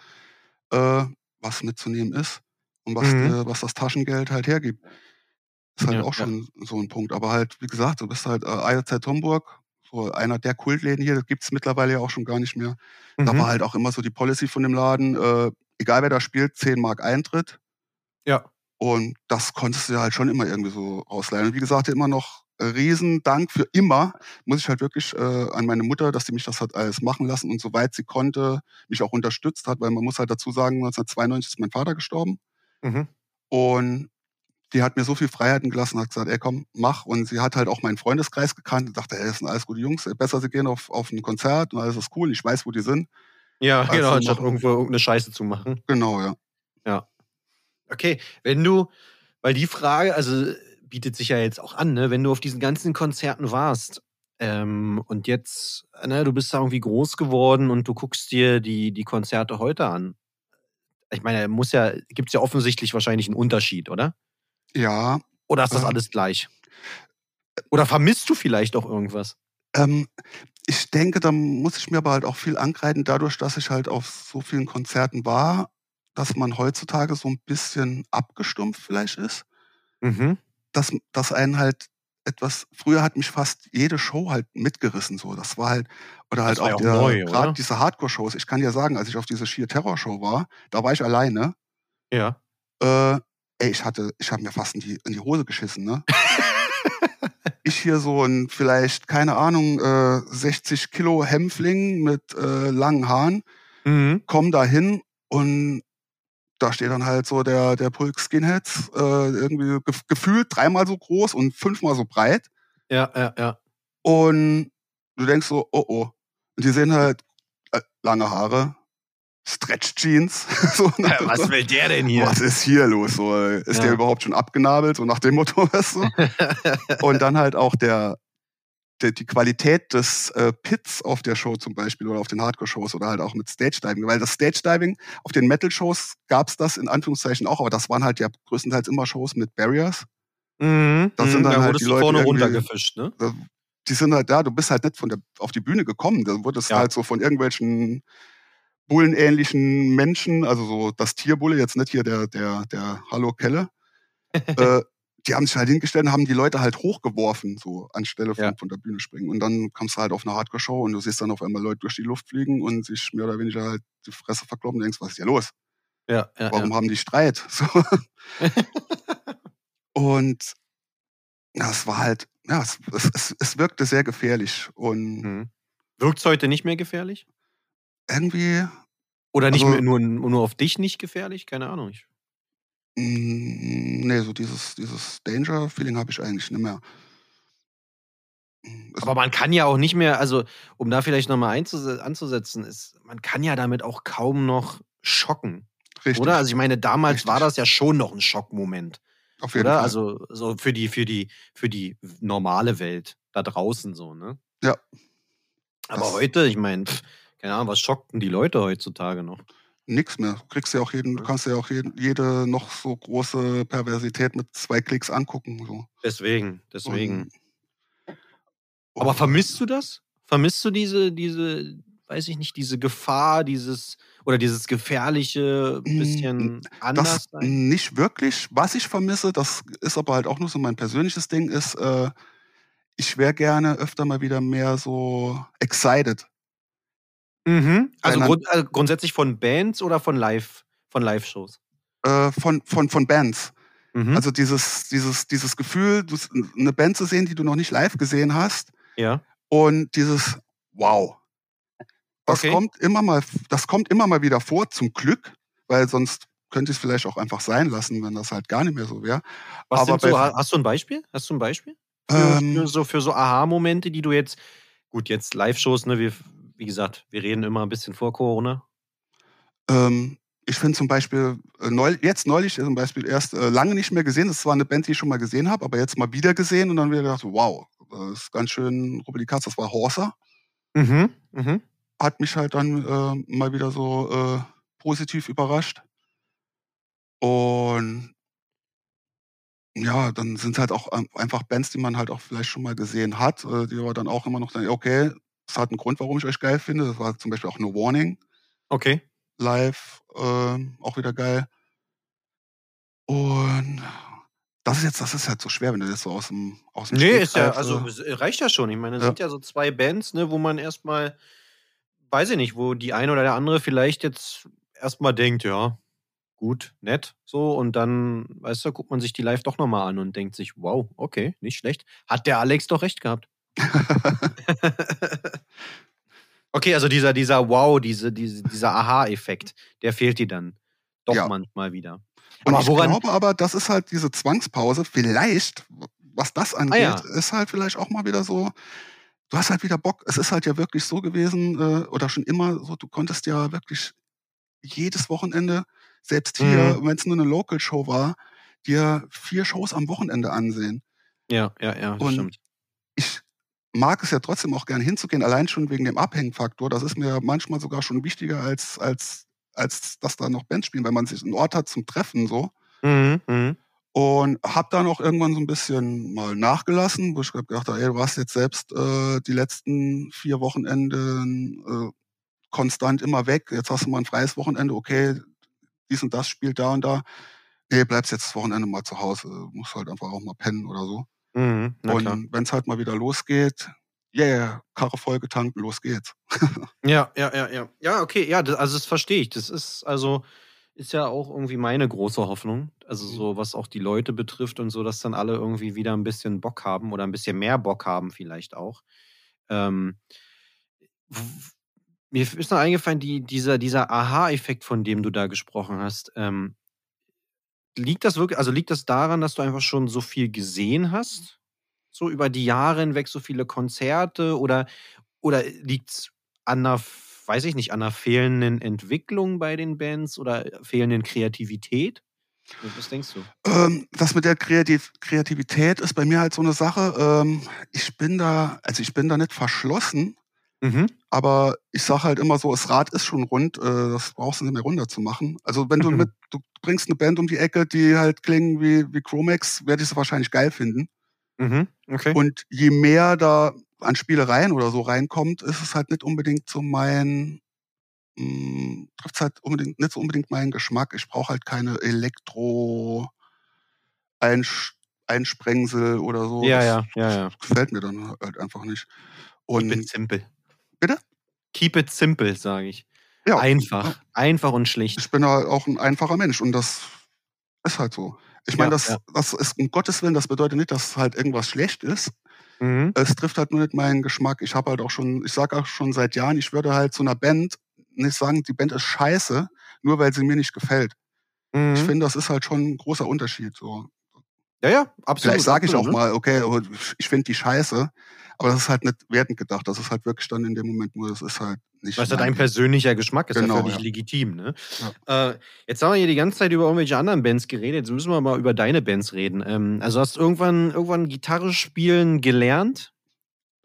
äh, was mitzunehmen ist und was, Mhm. äh, was das Taschengeld halt hergibt. Ist halt Ja, auch ja. schon so ein Punkt. Aber halt, wie gesagt, du bist halt äh, IOZ Homburg, so einer der Kultläden hier, das gibt es mittlerweile ja auch schon gar nicht mehr. Da Mhm. war halt auch immer so die Policy von dem Laden, äh, egal wer da spielt, 10 Mark Eintritt. Ja. Und das konntest du ja halt schon immer irgendwie so ausleihen. Und wie gesagt, immer noch Riesendank für immer, muss ich halt wirklich äh, an meine Mutter, dass sie mich das hat alles machen lassen und soweit sie konnte, mich auch unterstützt hat, weil man muss halt dazu sagen, 1992 ist mein Vater gestorben. Mhm. Und die hat mir so viel Freiheiten gelassen, hat gesagt, ey komm, mach. Und sie hat halt auch meinen Freundeskreis gekannt und dachte, ey, das sind alles gute Jungs, besser sie gehen auf, auf ein Konzert und alles ist cool, ich weiß, wo die sind. Ja, Also genau, anstatt irgendwo irgendeine Scheiße zu machen. Genau, ja. Okay, wenn du, weil die Frage, also bietet sich ja jetzt auch an, ne, wenn du auf diesen ganzen Konzerten warst ähm, und jetzt, ne, du bist da irgendwie groß geworden und du guckst dir die, die Konzerte heute an. Ich meine, muss ja, gibt es ja offensichtlich wahrscheinlich einen Unterschied, oder? Ja, Oder ist das Ähm. alles gleich? Oder vermisst du vielleicht auch irgendwas? Ähm, ich denke, da muss ich mir aber halt auch viel angreifen, dadurch, dass ich halt auf so vielen Konzerten war, dass man heutzutage so ein bisschen abgestumpft vielleicht ist. Mhm. Dass, dass einen halt etwas, früher hat mich fast jede Show halt mitgerissen, so. Das war halt, oder halt Das auch, auch gerade diese Hardcore-Shows. Ich kann dir sagen, als ich auf diese Sheer Terror Show war, da war ich alleine. Ja. Äh, ey, ich hatte, ich habe mir fast in die, in die Hose geschissen, ne? *laughs* ich hier so ein vielleicht, keine Ahnung, äh, 60 Kilo Hämpfling mit äh, langen Haaren, Mhm. komm da hin und da steht dann halt so der, der Pulk Skinheads, äh, irgendwie gef gefühlt dreimal so groß und fünfmal so breit. Ja, ja, ja. Und du denkst so, oh oh. Und die sehen halt äh, lange Haare, Stretch Jeans. *laughs* so, ne? Was will der denn hier? Was ist hier los? So, äh, ist Ja. der überhaupt schon abgenabelt? So nach dem Motto, *laughs* weißt du? *laughs* Und dann halt auch der, der die Qualität des äh, Pits auf der Show zum Beispiel oder auf den Hardcore-Shows oder halt auch mit Stage-Diving. Weil das Stage-Diving auf den Metal-Shows gab es das in Anführungszeichen auch, aber das waren halt ja größtenteils immer Shows mit Barriers. Mhm. Das sind mhm, dann da halt die Leute vorne runtergefischt, ne? Da- Die sind halt da, du bist halt nicht von der, auf die Bühne gekommen. Da wurdest Ja. halt so von irgendwelchen bullenähnlichen Menschen, also so das Tierbulle, jetzt nicht hier der, der, der Hallo Kelle, *laughs* äh, die haben sich halt hingestellt und haben die Leute halt hochgeworfen, so anstelle von, Ja. von der Bühne springen. Und dann kommst du halt auf eine Hardcore-Show und du siehst dann auf einmal Leute durch die Luft fliegen und sich mehr oder weniger halt die Fresse verkloppen und denkst, was ist hier los? Ja, ja, Warum ja. haben die Streit? *laughs* So. und ja, es war halt, ja, es, es, es, es wirkte sehr gefährlich. Und Mhm. Wirkt's heute nicht mehr gefährlich? irgendwie, Oder nicht Also- mehr nur, nur auf dich nicht gefährlich? Keine Ahnung. Ich, nee, so dieses, dieses Danger-Feeling habe ich eigentlich nicht mehr. Mm, Es- aber man kann ja auch nicht mehr, also um da vielleicht nochmal anzusetzen, ist, man kann ja damit auch kaum noch schocken. richtig, Oder? Also ich meine, damals Richtig. war das ja schon noch ein Schockmoment. auf jeden Oder? Fall. Also so für die, für die, für die normale Welt da draußen so, ne? Ja. Aber Das- heute, ich meine, keine Ahnung, was schockten die Leute heutzutage noch? Nix mehr. Du kriegst ja auch jeden, du kannst ja auch jeden, jede noch so große Perversität mit zwei Klicks angucken. So. Deswegen, deswegen. Und- Aber vermisst du das? Vermisst du diese, diese, weiß ich nicht, diese Gefahr, dieses oder dieses gefährliche bisschen anders Das sein? nicht wirklich. Was ich vermisse, das ist aber halt auch nur so mein persönliches Ding, ist, äh, ich wäre gerne öfter mal wieder mehr so excited. Mhm. Also, grund, also grundsätzlich von Bands oder von Live, von Live-Shows? Äh, von, von, von Bands. Mhm. Also dieses, dieses, dieses Gefühl, eine Band zu sehen, die du noch nicht live gesehen hast ja. und dieses Wow. Das Okay. kommt immer mal, das kommt immer mal wieder vor, zum Glück, weil sonst könnte ich es vielleicht auch einfach sein lassen, wenn das halt gar nicht mehr so wäre. Was aber sind so, hast du ein Beispiel? Hast du ein Beispiel? Für, Ähm, für so, für so Aha-Momente, die du jetzt, gut, jetzt Live-Shows, ne, wir, wie gesagt, wir reden immer ein bisschen vor Corona. Ähm, ich finde zum Beispiel, äh, neu, jetzt neulich zum Beispiel erst äh, lange nicht mehr gesehen. Das war eine Band, die ich schon mal gesehen habe, aber jetzt mal wieder gesehen und dann wieder gedacht, wow, das ist ganz schön Rubbelikass. Das war Horser. Mhm. Mhm. Hat mich halt dann äh, mal wieder so äh, positiv überrascht. Und ja, dann sind es halt auch ähm, einfach Bands, die man halt auch vielleicht schon mal gesehen hat, äh, die aber dann auch immer noch sagen, okay, das hat einen Grund, warum ich euch geil finde. Das war zum Beispiel auch No Warning Okay. live, ähm, auch wieder geil. Und das ist jetzt, das ist halt so schwer, wenn du das so aus dem, aus dem Nee, ist ja, also äh, reicht ja schon. Ich meine, es Ja. sind ja so zwei Bands, ne, wo man erstmal, weiß ich nicht, wo die eine oder der andere vielleicht jetzt erstmal denkt, ja, gut, nett, so, und dann, weißt du, guckt man sich die live doch nochmal an und denkt sich, wow, okay, nicht schlecht. Hat der Alex doch recht gehabt. *laughs* okay, also dieser, dieser Wow, diese, diese, dieser Aha-Effekt, der fehlt dir dann doch Ja. manchmal wieder. Und Aber ich woran- glaube aber, das ist halt diese Zwangspause. Vielleicht, was das angeht, ja. ist halt vielleicht auch mal wieder so. Du hast halt wieder Bock. Es ist halt ja wirklich so gewesen äh, oder schon immer so. Du konntest ja wirklich jedes Wochenende, selbst hier, Mhm. wenn es nur eine Local Show war, dir vier Shows am Wochenende ansehen. Ja, ja, ja, Und stimmt. ich mag es ja trotzdem auch gern hinzugehen, allein schon wegen dem Abhängfaktor. Das ist mir manchmal sogar schon wichtiger als als als dass da noch Bands spielen, weil man sich einen Ort hat zum Treffen so. Mhm, mhm. Und habe dann auch irgendwann so ein bisschen mal nachgelassen, wo ich gedacht habe, ey, du warst jetzt selbst äh, die letzten vier Wochenenden äh, konstant immer weg. Jetzt hast du mal ein freies Wochenende, okay, dies und das spielt da und da. Nee, bleibst jetzt das Wochenende mal zu Hause. Musst halt einfach auch mal pennen oder so. Mhm, und wenn es halt mal wieder losgeht, yeah, Karre voll getankt, los geht's. *laughs* Ja, ja, ja, ja. Ja, okay, ja, das, also das verstehe ich. Das ist also ist ja auch irgendwie meine große Hoffnung. Also Mhm. so, was auch die Leute betrifft und so, dass dann alle irgendwie wieder ein bisschen Bock haben oder ein bisschen mehr Bock haben, vielleicht auch. Ähm, mir ist noch eingefallen, die, dieser, dieser Aha-Effekt, von dem du da gesprochen hast. Ähm, liegt das wirklich, also liegt das daran, dass du einfach schon so viel gesehen hast? So über die Jahre hinweg so viele Konzerte oder, oder liegt es an einer, weiß ich nicht, an einer fehlenden Entwicklung bei den Bands oder fehlenden Kreativität? Was denkst du? Ähm, das mit der Kreativ Kreativität ist bei mir halt so eine Sache. Ähm, ich bin da, also ich bin da nicht verschlossen, Mhm. aber ich sage halt immer so, das Rad ist schon rund, äh, das brauchst du nicht mehr runter zu machen. Also wenn du Mhm. mit, du bringst eine Band um die Ecke, die halt klingen wie, wie Chromex, werde ich sie wahrscheinlich geil finden. Mhm. Okay. Und je mehr da an Spielereien oder so reinkommt, ist es halt nicht unbedingt so mein, mh, trifft halt unbedingt, nicht so unbedingt meinen Geschmack. Ich brauche halt keine Elektro Einsprengsel oder so. ja, das ja, ja, ja. gefällt mir dann halt einfach nicht. Keep it Und simple. Bitte? Keep it simple, sage ich. ja, Einfach. Einfach und schlicht. ich bin halt auch ein einfacher Mensch und das ist halt so. Ich meine, Ja, das, ja. das ist um Gottes Willen, das bedeutet nicht, dass halt irgendwas schlecht ist. Mhm. Es trifft halt nur nicht meinen Geschmack. Ich habe halt auch schon, ich sage auch schon seit Jahren, ich würde halt zu einer Band nicht sagen, die Band ist scheiße, nur weil sie mir nicht gefällt. Ich Mhm. finde, das ist halt schon ein großer Unterschied. So. Ja, ja, absolut. Vielleicht sage ich auch ne? mal, okay, oh, ich finde die scheiße, aber das ist halt nicht wertend gedacht. Das ist halt wirklich dann in dem Moment nur, das ist halt nicht. Was ja mein dein persönlicher Geschmack ist, Genau, ja völlig ja. legitim. Ne? Äh, jetzt haben wir hier die ganze Zeit über irgendwelche anderen Bands geredet. Jetzt müssen wir mal über deine Bands reden. Ähm, also hast du irgendwann, irgendwann Gitarre spielen gelernt?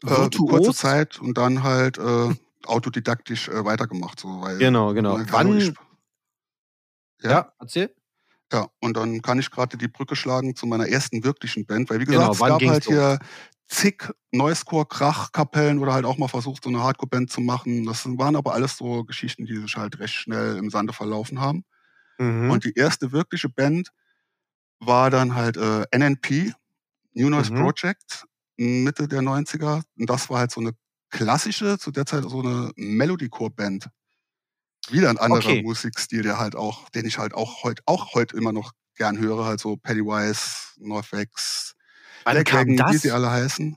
Äh, kurze? Zeit und dann halt äh, autodidaktisch äh, weitergemacht. So, weil, Genau, genau. nur Wann? Ja, Ja. erzähl. Ja, und dann kann ich gerade die Brücke schlagen zu meiner ersten wirklichen Band, weil wie Genau, gesagt, es wann gab halt hier zig Noiscore-Krach-Kapellen oder halt auch mal versucht, so eine Hardcore-Band zu machen. Das waren aber alles so Geschichten, die sich halt recht schnell im Sande verlaufen haben. Mhm. Und die erste wirkliche Band war dann halt äh, NNP, New Noise Mhm. Project, Mitte der 90er. Und das war halt so eine klassische, zu der Zeit so eine Melodicore-Band. Wieder ein anderer Okay. Musikstil, der halt auch, den ich halt auch heute auch heute immer noch gern höre, halt so Pennywise, Norfax, wann Black kam Wagon, wie das? sie alle heißen.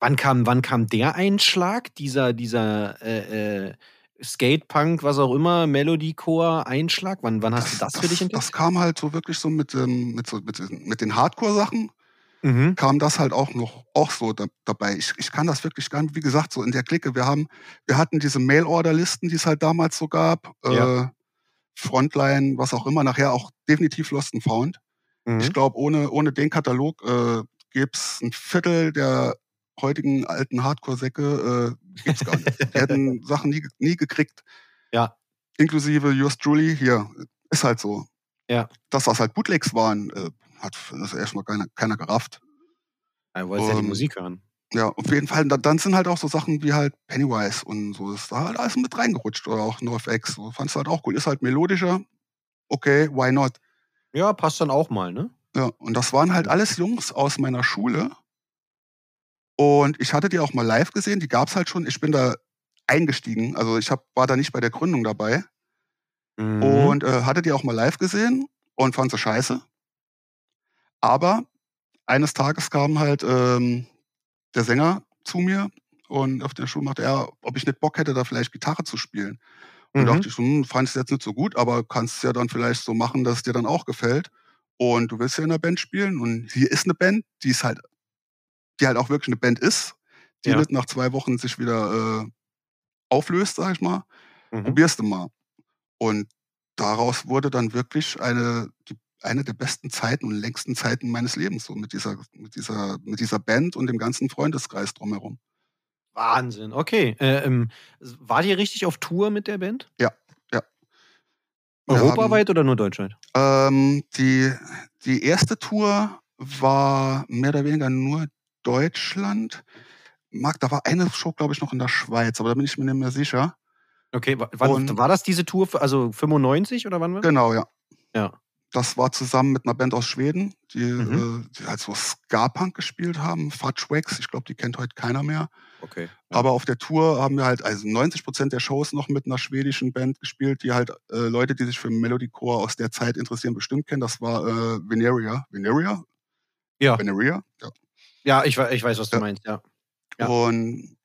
Wann kam, wann kam der Einschlag? Dieser, dieser äh, äh, Skatepunk, was auch immer, Melodycore-Einschlag? Wann, wann hast du das für dich entdeckt? Das kam halt so wirklich so mit, ähm, mit, so, mit, mit den Hardcore-Sachen. Mhm. kam das halt auch noch auch so da, dabei. Ich, ich kann das wirklich gar nicht, wie gesagt, so in der Clique. Wir haben, wir hatten diese Mail-Order-Listen, die es halt damals so gab. Ja. Äh, Frontline, was auch immer, nachher auch definitiv Lost and Found. Mhm. Ich glaube, ohne, ohne den Katalog äh, gäbe es ein Viertel der heutigen alten Hardcore-Säcke äh, gibt's gar nicht. Die hätten *laughs* Sachen nie, nie gekriegt. Ja. Inklusive Yours Truly, hier, ist halt so. Ja. Dass das halt Bootlegs waren, äh, hat das erstmal keiner, keiner gerafft. Er wollte ja die Musik hören. Ja, auf jeden Fall. Da- Dann sind halt auch so Sachen wie halt Pennywise und so. Das ist da halt alles mit reingerutscht. Oder auch NoFX. So, fand's halt auch cool. Ist halt melodischer. Okay, why not? Ja, passt dann auch mal, ne? Ja, und das waren halt alles Jungs aus meiner Schule. Und ich hatte die auch mal live gesehen. Die gab's halt schon. Ich bin da eingestiegen. Also ich hab, war da nicht bei der Gründung dabei. Mhm. Und äh, hatte die auch mal live gesehen und fand sie scheiße. Aber eines Tages kam halt ähm, der Sänger zu mir und auf der Schule machte er, ob ich nicht Bock hätte, da vielleicht Gitarre zu spielen. Und Mhm. dachte ich hm, fand es jetzt nicht so gut, aber kannst es ja dann vielleicht so machen, dass es dir dann auch gefällt. Und du willst ja in einer Band spielen und hier ist eine Band, die ist halt, die halt auch wirklich eine Band ist, die Ja. nach zwei Wochen sich wieder äh, auflöst, sag ich mal Mhm. probierst du mal. Und daraus wurde dann wirklich eine, die, eine der besten Zeiten und längsten Zeiten meines Lebens, so mit dieser, mit dieser, mit dieser Band und dem ganzen Freundeskreis drumherum. Wahnsinn, okay. Äh, ähm, war die richtig auf Tour mit der Band? Ja, ja. Europaweit oder nur deutschweit? Ähm, die, die erste Tour war mehr oder weniger nur Deutschland. Marc, da war eine Show, glaube ich, noch in der Schweiz, aber da bin ich mir nicht mehr sicher. Okay, wa- wann, Und- war das diese Tour, also 95 oder wann war das? Genau, ja. Ja. Das war zusammen mit einer Band aus Schweden, die, Mhm. äh, die halt so Ska-Punk gespielt haben. Fudge Wax, ich glaube, die kennt heute keiner mehr. Okay. Aber auf der Tour haben wir halt also 90 Prozent der Shows noch mit einer schwedischen Band gespielt, die halt äh, Leute, die sich für Melodycore aus der Zeit interessieren, bestimmt kennen. Das war äh, Veneria. Veneria? Ja. Veneria? Ja. Ja, ich, ich weiß, was du Ja. meinst, ja. Ja. Und,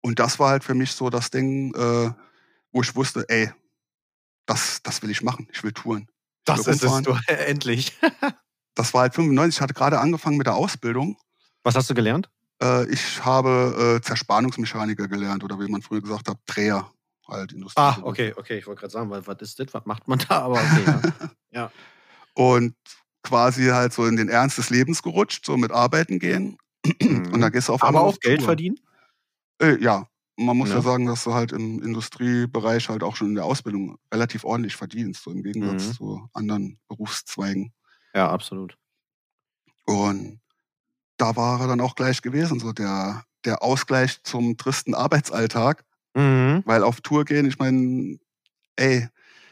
und das war halt für mich so das Ding, äh, wo ich wusste, ey, das, das will ich machen. Ich will touren. Das ist es, du, *laughs* endlich. Das war halt 95. Ich hatte gerade angefangen mit der Ausbildung. Was hast du gelernt? Äh, ich habe äh, Zerspannungsmechaniker gelernt oder wie man früher gesagt hat, Dreher. Halt Industrie. Ah, okay, okay, ich wollte gerade sagen, was, was ist das? Was macht man da? Aber okay, *laughs* ja. Und quasi halt so in den Ernst des Lebens gerutscht, so mit Arbeiten gehen. *clears throat* Und dann gehst du auf Aber auch auf Geld verdienen? Äh, ja, man muss ja. Ja. sagen, dass du halt im Industriebereich halt auch schon in der Ausbildung relativ ordentlich verdienst, so im Gegensatz Mhm. zu anderen Berufszweigen. Ja, absolut. Und da war er dann auch gleich gewesen, so der, der Ausgleich zum tristen Arbeitsalltag. Mhm. Weil auf Tour gehen, ich meine, ey,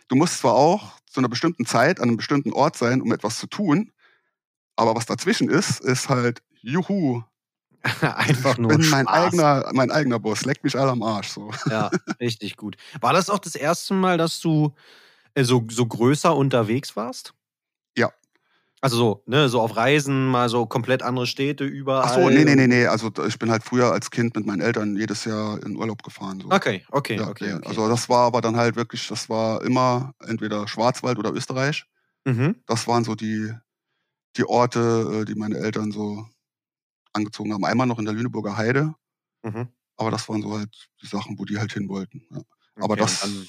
du musst zwar auch zu einer bestimmten Zeit an einem bestimmten Ort sein, um etwas zu tun, aber was dazwischen ist, ist halt, juhu, *laughs* Einfach ich nur bin mein Spaß. eigener, mein eigener Boss, leck mich alle am Arsch. So. Ja, *laughs* richtig gut. War das auch das erste Mal, dass du äh, so, so größer unterwegs warst? Ja. Also so, ne, so auf Reisen, mal so komplett andere Städte überall. Ach so, nee, nee, nee, nee. Also ich bin halt früher als Kind mit meinen Eltern jedes Jahr in Urlaub gefahren. So. Okay, okay, Ja, okay, okay. Also das war aber dann halt wirklich, das war immer entweder Schwarzwald oder Österreich. mhm. Das waren so die, die Orte, äh, die meine Eltern so angezogen haben. Einmal noch in der Lüneburger Heide, Mhm. aber das waren so halt die Sachen, wo die halt hin wollten. Ja. Aber Okay, das, Dann,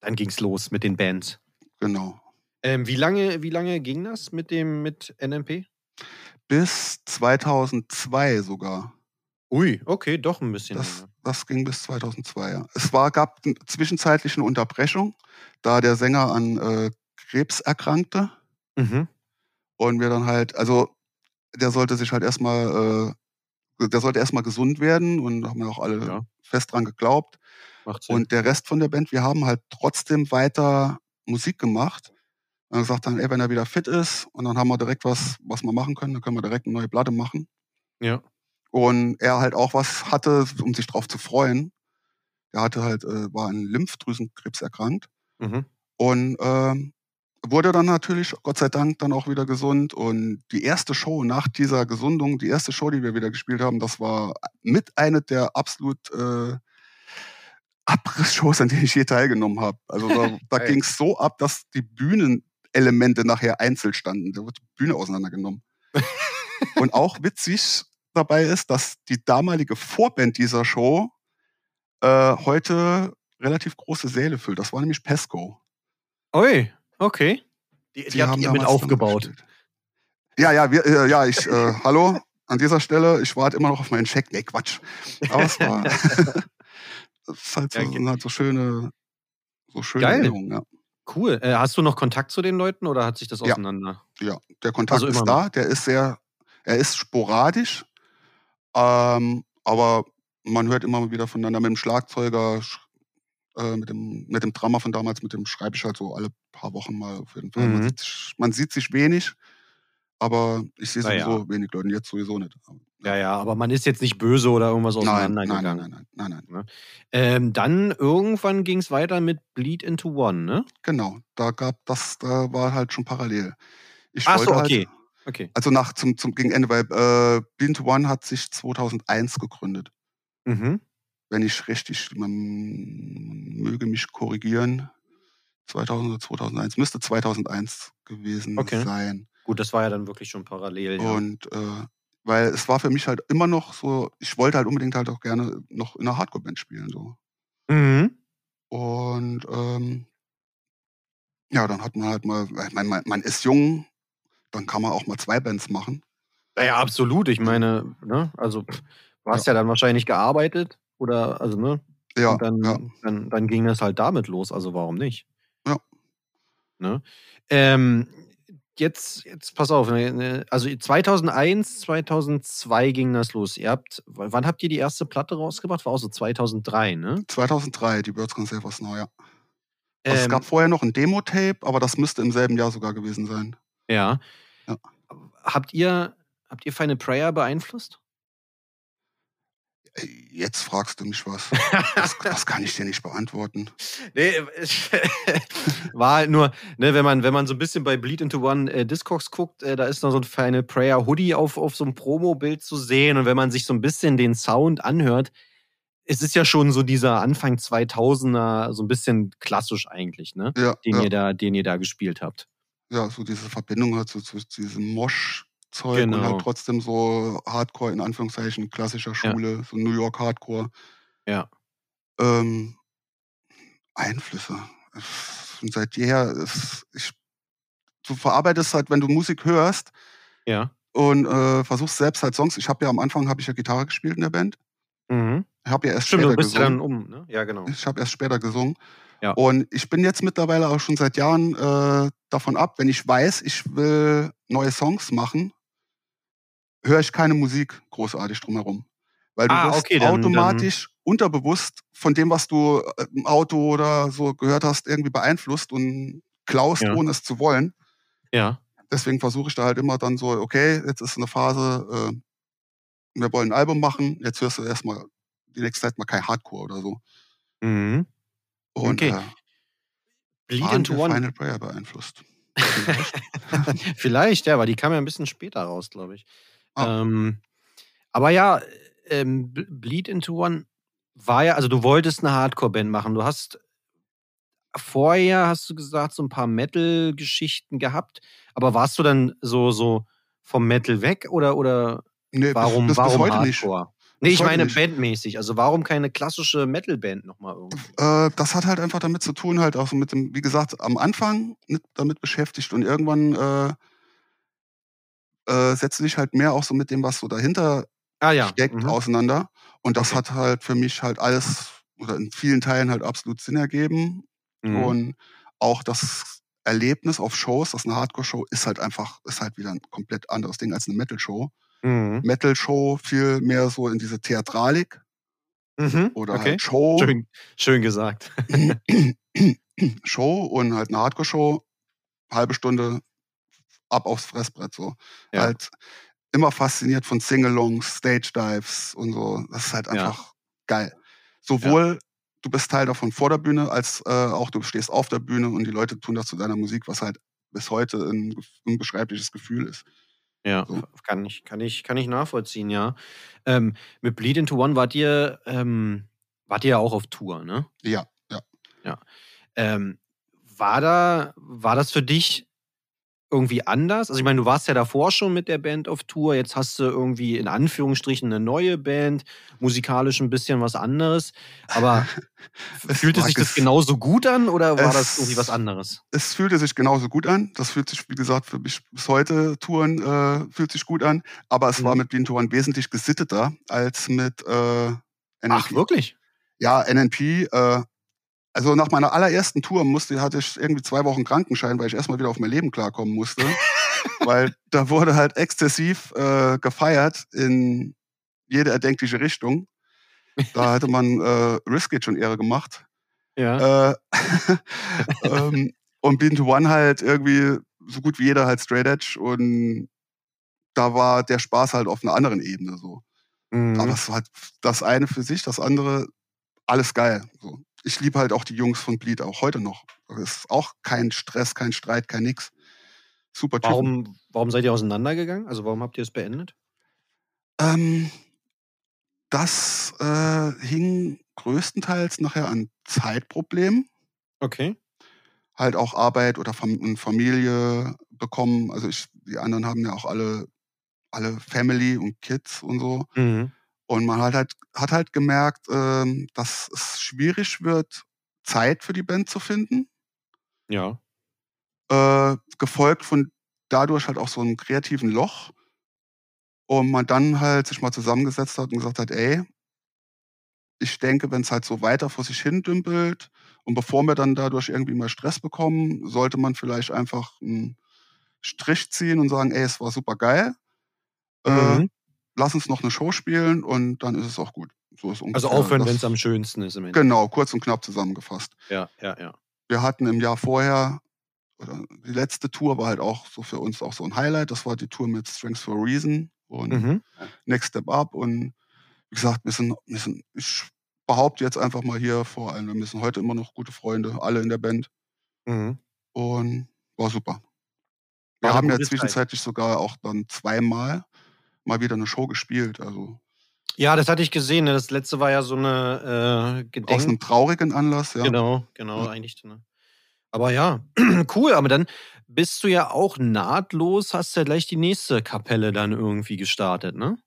dann ging's los mit den Bands. genau. Ähm, wie, lange, wie lange ging das mit dem mit NMP? Bis 2002 sogar. Ui, okay, doch ein bisschen Das, länger. das ging bis 2002, ja. Es war, gab zwischenzeitlich eine Unterbrechung, da der Sänger an äh, Krebs erkrankte Mhm. und wir dann halt, also der sollte sich halt erstmal, äh, der sollte erstmal gesund werden und da haben wir auch alle Ja. fest dran geglaubt. Und der Rest von der Band, wir haben halt trotzdem weiter Musik gemacht. Und gesagt dann, ey, wenn er wieder fit ist und dann haben wir direkt was, was wir machen können, dann können wir direkt eine neue Platte machen. ja. Und er halt auch was hatte, um sich drauf zu freuen. Er hatte halt, äh, war an Lymphdrüsenkrebs erkrankt Mhm. und ähm, wurde dann natürlich, Gott sei Dank, dann auch wieder gesund. Und die erste Show nach dieser Gesundung, die erste Show, die wir wieder gespielt haben, das war mit einer der absolut äh, Abrissshows, an denen ich je teilgenommen habe. Also da, *laughs* da ging es so ab, dass die Bühnenelemente nachher einzeln standen. Da wird die Bühne auseinandergenommen. *laughs* Und auch witzig dabei ist, dass die damalige Vorband dieser Show äh, heute relativ große Säle füllt. Das war nämlich Pesco. Ui, okay. Die, die, Die habt haben ihr mit aufgebaut. Ja, ja, wir, äh, ja, ich, äh, *laughs* hallo, an dieser Stelle, ich warte immer noch auf meinen Check. Nee, Quatsch. Aber es war, *laughs* das ist halt so, Ja, sind halt so schöne, so schöne Geil. Erinnerungen, ja. Cool. Äh, hast du noch Kontakt zu den Leuten oder hat sich das Ja. auseinander? Ja, der Kontakt Also ist da, der ist sehr, er ist sporadisch, ähm, aber man hört immer wieder voneinander mit dem Schlagzeuger, sch- äh, mit, dem, mit dem Drummer von damals, mit dem schreibe ich halt so alle paar Wochen mal auf jeden Fall. Man, Mhm. sieht, sich- man sieht sich wenig, aber ich sehe Na ja. sowieso wenig Leute, jetzt sowieso nicht. Ja, ja, aber man ist jetzt nicht böse oder irgendwas Nein, nein, nein, auseinandergegangen. nein, nein, nein, nein. Ähm, dann irgendwann ging es weiter mit Bleed into One, ne? Genau, da gab das, da war halt schon parallel. Ich Ach so, wollte okay. halt, Okay. also nach zum, zum gegen Ende, weil äh, Blind One hat sich 2001 gegründet. Mhm. Wenn ich richtig, man möge mich korrigieren, 2000 oder 2001, müsste 2001 gewesen Okay. sein. Gut, das war ja dann wirklich schon parallel. Ja. Und äh, weil es war für mich halt immer noch so, ich wollte halt unbedingt halt auch gerne noch in einer Hardcore-Band spielen. So. Mhm. Und ähm, ja, dann hat man halt mal, meine, man, man ist jung, dann kann man auch mal zwei Bands machen. Naja, absolut. Ich meine, ne, also du hast ja. dann wahrscheinlich gearbeitet oder, also, ne? Ja, Und dann, ja. dann, dann ging das halt damit los. Also warum nicht? Ja. Ne? Ähm, jetzt, jetzt pass auf. ne, ne, Also 2001, 2002 ging das los. Ihr habt, wann habt ihr die erste Platte rausgebracht? War auch so 2003, ne? 2003, die Birds Can Save Us Now, ja. Also es Ähm, gab vorher noch ein Demo-Tape, aber das müsste im selben Jahr sogar gewesen sein. ja. Ja. Habt ihr, habt ihr Final Prayer beeinflusst? Jetzt fragst du mich was. *laughs* Das, das kann ich dir nicht beantworten. Nee, *laughs* war halt nur, ne, wenn man, wenn man so ein bisschen bei Bleed into One äh, Discogs guckt, äh, da ist noch so ein Final Prayer Hoodie auf, auf so einem Promo-Bild zu sehen. Und wenn man sich so ein bisschen den Sound anhört, es ist ja schon so dieser Anfang 2000er, so ein bisschen klassisch eigentlich, ne? Ja, Den, ja, ihr da, den ihr da gespielt habt. ja, so diese Verbindung halt so zu diesem Mosh-Zeug und Genau. halt trotzdem so Hardcore in Anführungszeichen, klassischer Ja. Schule, so New York Hardcore. Ja. Ähm, Einflüsse. Und seit jeher, es, ich, du verarbeitest halt, wenn du Musik hörst Ja. und äh, versuchst selbst halt Songs. Ich habe ja am Anfang habe ich ja Gitarre gespielt in der Band. Mhm. Ich habe ja erst Stimmt, später du bist ja gesungen. dann um, ne? Ja, genau. Ich habe erst später gesungen. Ja. Und ich bin jetzt mittlerweile auch schon seit Jahren äh, davon ab, wenn ich weiß, ich will neue Songs machen, höre ich keine Musik großartig drumherum. Weil du Ah, wirst okay, dann- automatisch unterbewusst von dem, was du äh, im Auto oder so gehört hast, irgendwie beeinflusst und klaust, Ja. ohne es zu wollen. Ja. Deswegen versuche ich da halt immer dann so, okay, jetzt ist eine Phase, äh, wir wollen ein Album machen, jetzt hörst du erstmal die nächste Zeit mal kein Hardcore oder so. Mhm. Und Okay. äh, Bleed into One. Final Prayer beeinflusst. *laughs* Vielleicht, ja, weil die kam ja ein bisschen später raus, glaube ich. Ah. Ähm, aber ja, ähm, Ble- Bleed into One war ja, also du wolltest eine Hardcore-Band machen. Du hast vorher, hast du gesagt, so ein paar Metal-Geschichten gehabt, aber warst du dann so, so vom Metal weg oder, oder Nee, warum, bis, bis, warum bis heute nicht. Hardcore? Nee, ich meine nicht. bandmäßig. Also warum keine klassische Metal-Band nochmal irgendwie? Äh, das hat halt einfach damit zu tun, halt auch so mit dem, wie gesagt, am Anfang mit, damit beschäftigt und irgendwann äh, äh, setzt du dich halt mehr auch so mit dem, was so dahinter Ah ja. steckt, mhm. auseinander. Und das hat halt für mich halt alles oder in vielen Teilen halt absolut Sinn ergeben. Mhm. Und auch das Erlebnis auf Shows, das ist eine Hardcore-Show, ist halt einfach, ist halt wieder ein komplett anderes Ding als eine Metal-Show. Mhm. Metal-Show viel mehr so in diese Theatralik Mhm. oder okay. halt Show. Schön, schön gesagt. *clears throat* Show und halt eine Hardcore-Show, halbe Stunde ab aufs Fressbrett so. Ja. Halt immer fasziniert von Singalongs, Stage-Dives und so. Das ist halt Ja. einfach geil. Sowohl du bist Teil davon vor der Bühne, als äh, auch du stehst auf der Bühne und die Leute tun das zu deiner Musik, was halt bis heute ein unbeschreibliches Gefühl ist. Ja, So. kann ich, kann ich, kann ich nachvollziehen, ja. Ähm, mit Bleed into One wart ihr, ähm, wart ihr ja auch auf Tour, ne? Ja, ja. Ähm, war da, war das für dich irgendwie anders? Also ich meine, du warst ja davor schon mit der Band auf Tour, jetzt hast du irgendwie in Anführungsstrichen eine neue Band, musikalisch ein bisschen was anderes. Aber *laughs* fühlte sich das genauso gut an oder war das irgendwie was anderes? Es fühlte sich genauso gut an. Das fühlt sich, wie gesagt, für mich bis heute Touren äh, fühlt sich gut an. Aber es mhm. war mit Blind Touren wesentlich gesitteter als mit äh, NNP. Ach, wirklich? Ja, NNP. Äh, also nach meiner allerersten Tour musste, hatte ich irgendwie zwei Wochen Krankenschein, weil ich erstmal wieder auf mein Leben klarkommen musste. *laughs* weil da wurde halt exzessiv äh, gefeiert in jede erdenkliche Richtung. Da *laughs* hatte man äh, Riskit schon Ehre gemacht. Ja. Äh, *laughs* ähm, und Beat to One halt irgendwie so gut wie jeder halt Straight Edge und da war der Spaß halt auf einer anderen Ebene so. Mhm. Aber es war halt das eine für sich, das andere alles geil. So ich liebe halt auch die Jungs von Bleed auch heute noch. Das ist auch kein Stress, kein Streit, kein nix. Super Typen. Warum, warum seid ihr auseinandergegangen? Also warum habt ihr es beendet? Ähm, das äh, hing größtenteils nachher an Zeitproblemen. Okay. Halt auch Arbeit oder Fam Familie bekommen. Also ich, die anderen haben ja auch alle, alle Family und Kids und so. Mhm. Und man hat halt, hat halt gemerkt, ähm, dass es schwierig wird, Zeit für die Band zu finden. Ja. Äh, gefolgt von dadurch halt auch so einem kreativen Loch. Und man dann halt sich mal zusammengesetzt hat und gesagt hat, ey, ich denke, wenn es halt so weiter vor sich hin dümpelt und bevor wir dann dadurch irgendwie mal Stress bekommen, sollte man vielleicht einfach einen Strich ziehen und sagen, ey, es war super geil. Äh, mhm. Äh, lass uns noch eine Show spielen und dann ist es auch gut. So ist also aufhören, wenn es am schönsten ist im. Genau, kurz und knapp zusammengefasst. Ja, ja, ja. Wir hatten im Jahr vorher, oder die letzte Tour war halt auch so für uns auch so ein Highlight. Das war die Tour mit Strengths for a Reason und mhm. Next Step Up. Und wie gesagt, wir sind, wir sind, ich behaupte jetzt einfach mal hier vor allem, wir sind heute immer noch gute Freunde, alle in der Band. Mhm. Und war super. Wir war haben ja zwischenzeitlich Zeit. sogar auch dann zweimal mal wieder eine Show gespielt. Also ja, das hatte ich gesehen. Ne? Das letzte war ja so eine äh, Gedenk... Aus einem traurigen Anlass, ja. Genau, genau, ja. eigentlich. Ne? Aber ja, *clears throat* cool. Aber dann bist du ja auch nahtlos, hast ja gleich die nächste Kapelle dann irgendwie gestartet, ne?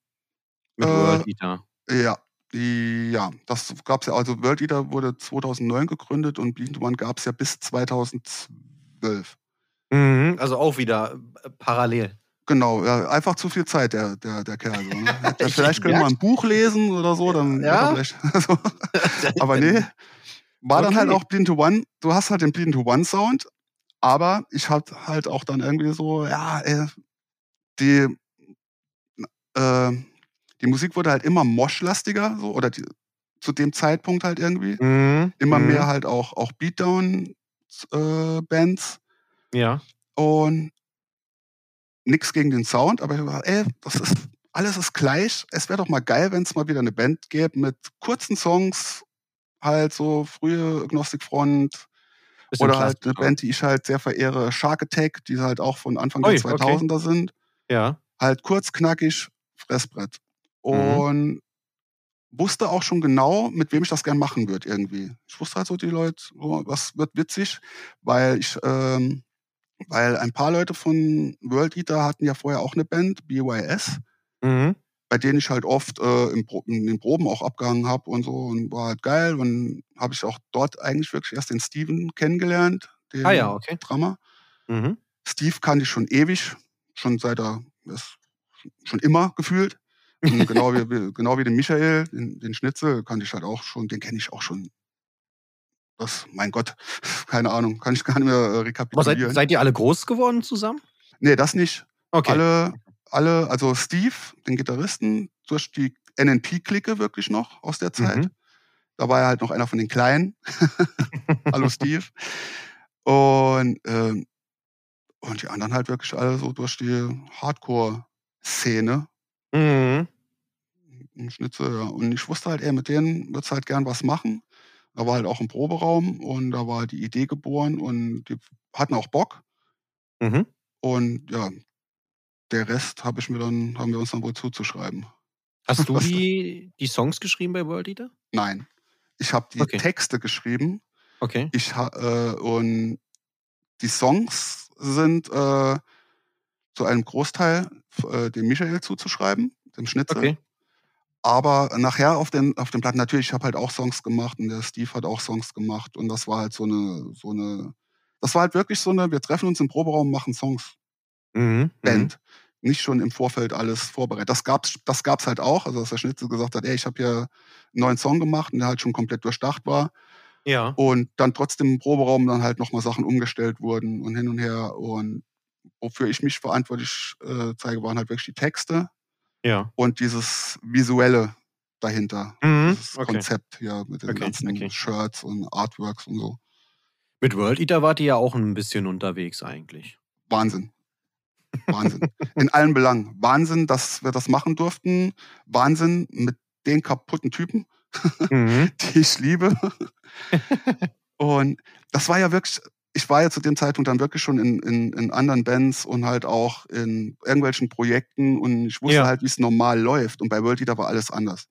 Mit äh, World Eater. Ja, ja, das gab es ja. Also World Eater wurde 2009 gegründet und Bleed One gab es ja bis 2012. Mhm, also auch wieder äh, parallel. Genau, ja, einfach zu viel Zeit, der, der, der Kerl. So, ne? *laughs* vielleicht können wir mal ein Buch lesen oder so, dann ja. *laughs* so. *laughs* Aber nee, war okay. dann halt auch Blind to One. Du hast halt den Blind to One Sound, aber ich hatte halt auch dann irgendwie so, ja, ey, die, äh, die Musik wurde halt immer moschlastiger, so, oder die, zu dem Zeitpunkt halt irgendwie. Mhm. Immer mhm. mehr halt auch, auch Beatdown-Bands. Äh, ja. Und nichts gegen den Sound, aber ich war, ey, das ist, alles ist gleich. Es wäre doch mal geil, wenn es mal wieder eine Band gäbe mit kurzen Songs, halt so frühe Agnostic Front. Oder halt eine Band, die ich halt sehr verehre, Shark Attack, die halt auch von Anfang Oi, der 2000er okay. sind. Ja. Halt kurz, knackig, Fressbrett. Mhm. Und mhm. wusste auch schon genau, mit wem ich das gern machen würde irgendwie. Ich wusste halt so, die Leute, was wird witzig, weil ich ähm, weil ein paar Leute von World Eater hatten ja vorher auch eine Band, BYS, mhm. bei denen ich halt oft äh, in, in, den Proben auch abgehangen habe und so und war halt geil. Und habe ich auch dort eigentlich wirklich erst den Steven kennengelernt, den ah, ja, okay. Drummer. Mhm. Steve kannte ich schon ewig, schon seit er, schon immer gefühlt. genau, wie, *laughs* genau wie den Michael, den, den Schnitzel, kannte ich halt auch schon, den kenne ich auch schon das, mein Gott, *laughs* keine Ahnung, kann ich gar nicht mehr äh, rekapitulieren. Seid, seid, ihr alle groß geworden zusammen? Nee, das nicht. Okay. Alle, alle, also Steve, den Gitarristen, durch die NNP-Clique wirklich noch aus der Zeit. Mhm. Da war er halt noch einer von den Kleinen. *laughs* Hallo Steve. Und, ähm, und die anderen halt wirklich alle so durch die Hardcore-Szene. Mhm. Schnitze, ja. Und ich wusste halt, ey, mit denen wird halt gern was machen. Da war halt auch ein Proberaum und da war die Idee geboren und die hatten auch Bock. Mhm. Und ja, der Rest habe ich mir dann, haben wir uns dann wohl zuzuschreiben. Hast du *laughs* die, die Songs geschrieben bei World Eater? Nein. Ich habe die okay. Texte geschrieben. Okay. Ich, äh, und die Songs sind äh, zu einem Großteil äh, dem Michael zuzuschreiben, dem Schnitzel. Okay. Aber nachher auf den, auf den Platten, natürlich, ich habe halt auch Songs gemacht und der Steve hat auch Songs gemacht und das war halt so eine, so eine, das war halt wirklich so eine, wir treffen uns im Proberaum, machen Songs, Mhm. Band. Nicht schon im Vorfeld alles vorbereitet. Das gab's, das gab's halt auch, also dass der Schnitzel gesagt hat, ey, ich habe hier einen neuen Song gemacht und der halt schon komplett durchdacht war Ja. und dann trotzdem im Proberaum dann halt nochmal Sachen umgestellt wurden und hin und her und wofür ich mich verantwortlich äh, zeige, waren halt wirklich die Texte Ja. und dieses visuelle dahinter, Mhm. dieses Okay. Konzept hier mit den Okay, ganzen okay. Shirts und Artworks und so. Mit World Eater wart ihr ja auch ein bisschen unterwegs eigentlich. Wahnsinn. Wahnsinn. In allen Belangen. Wahnsinn, dass wir das machen durften. Wahnsinn mit den kaputten Typen, Mhm. *laughs* die ich liebe. und das war ja wirklich, ich war ja zu dem Zeitpunkt dann wirklich schon in, in, in anderen Bands und halt auch in irgendwelchen Projekten und ich wusste Ja. halt, wie es normal läuft. Und bei World Eater war alles anders.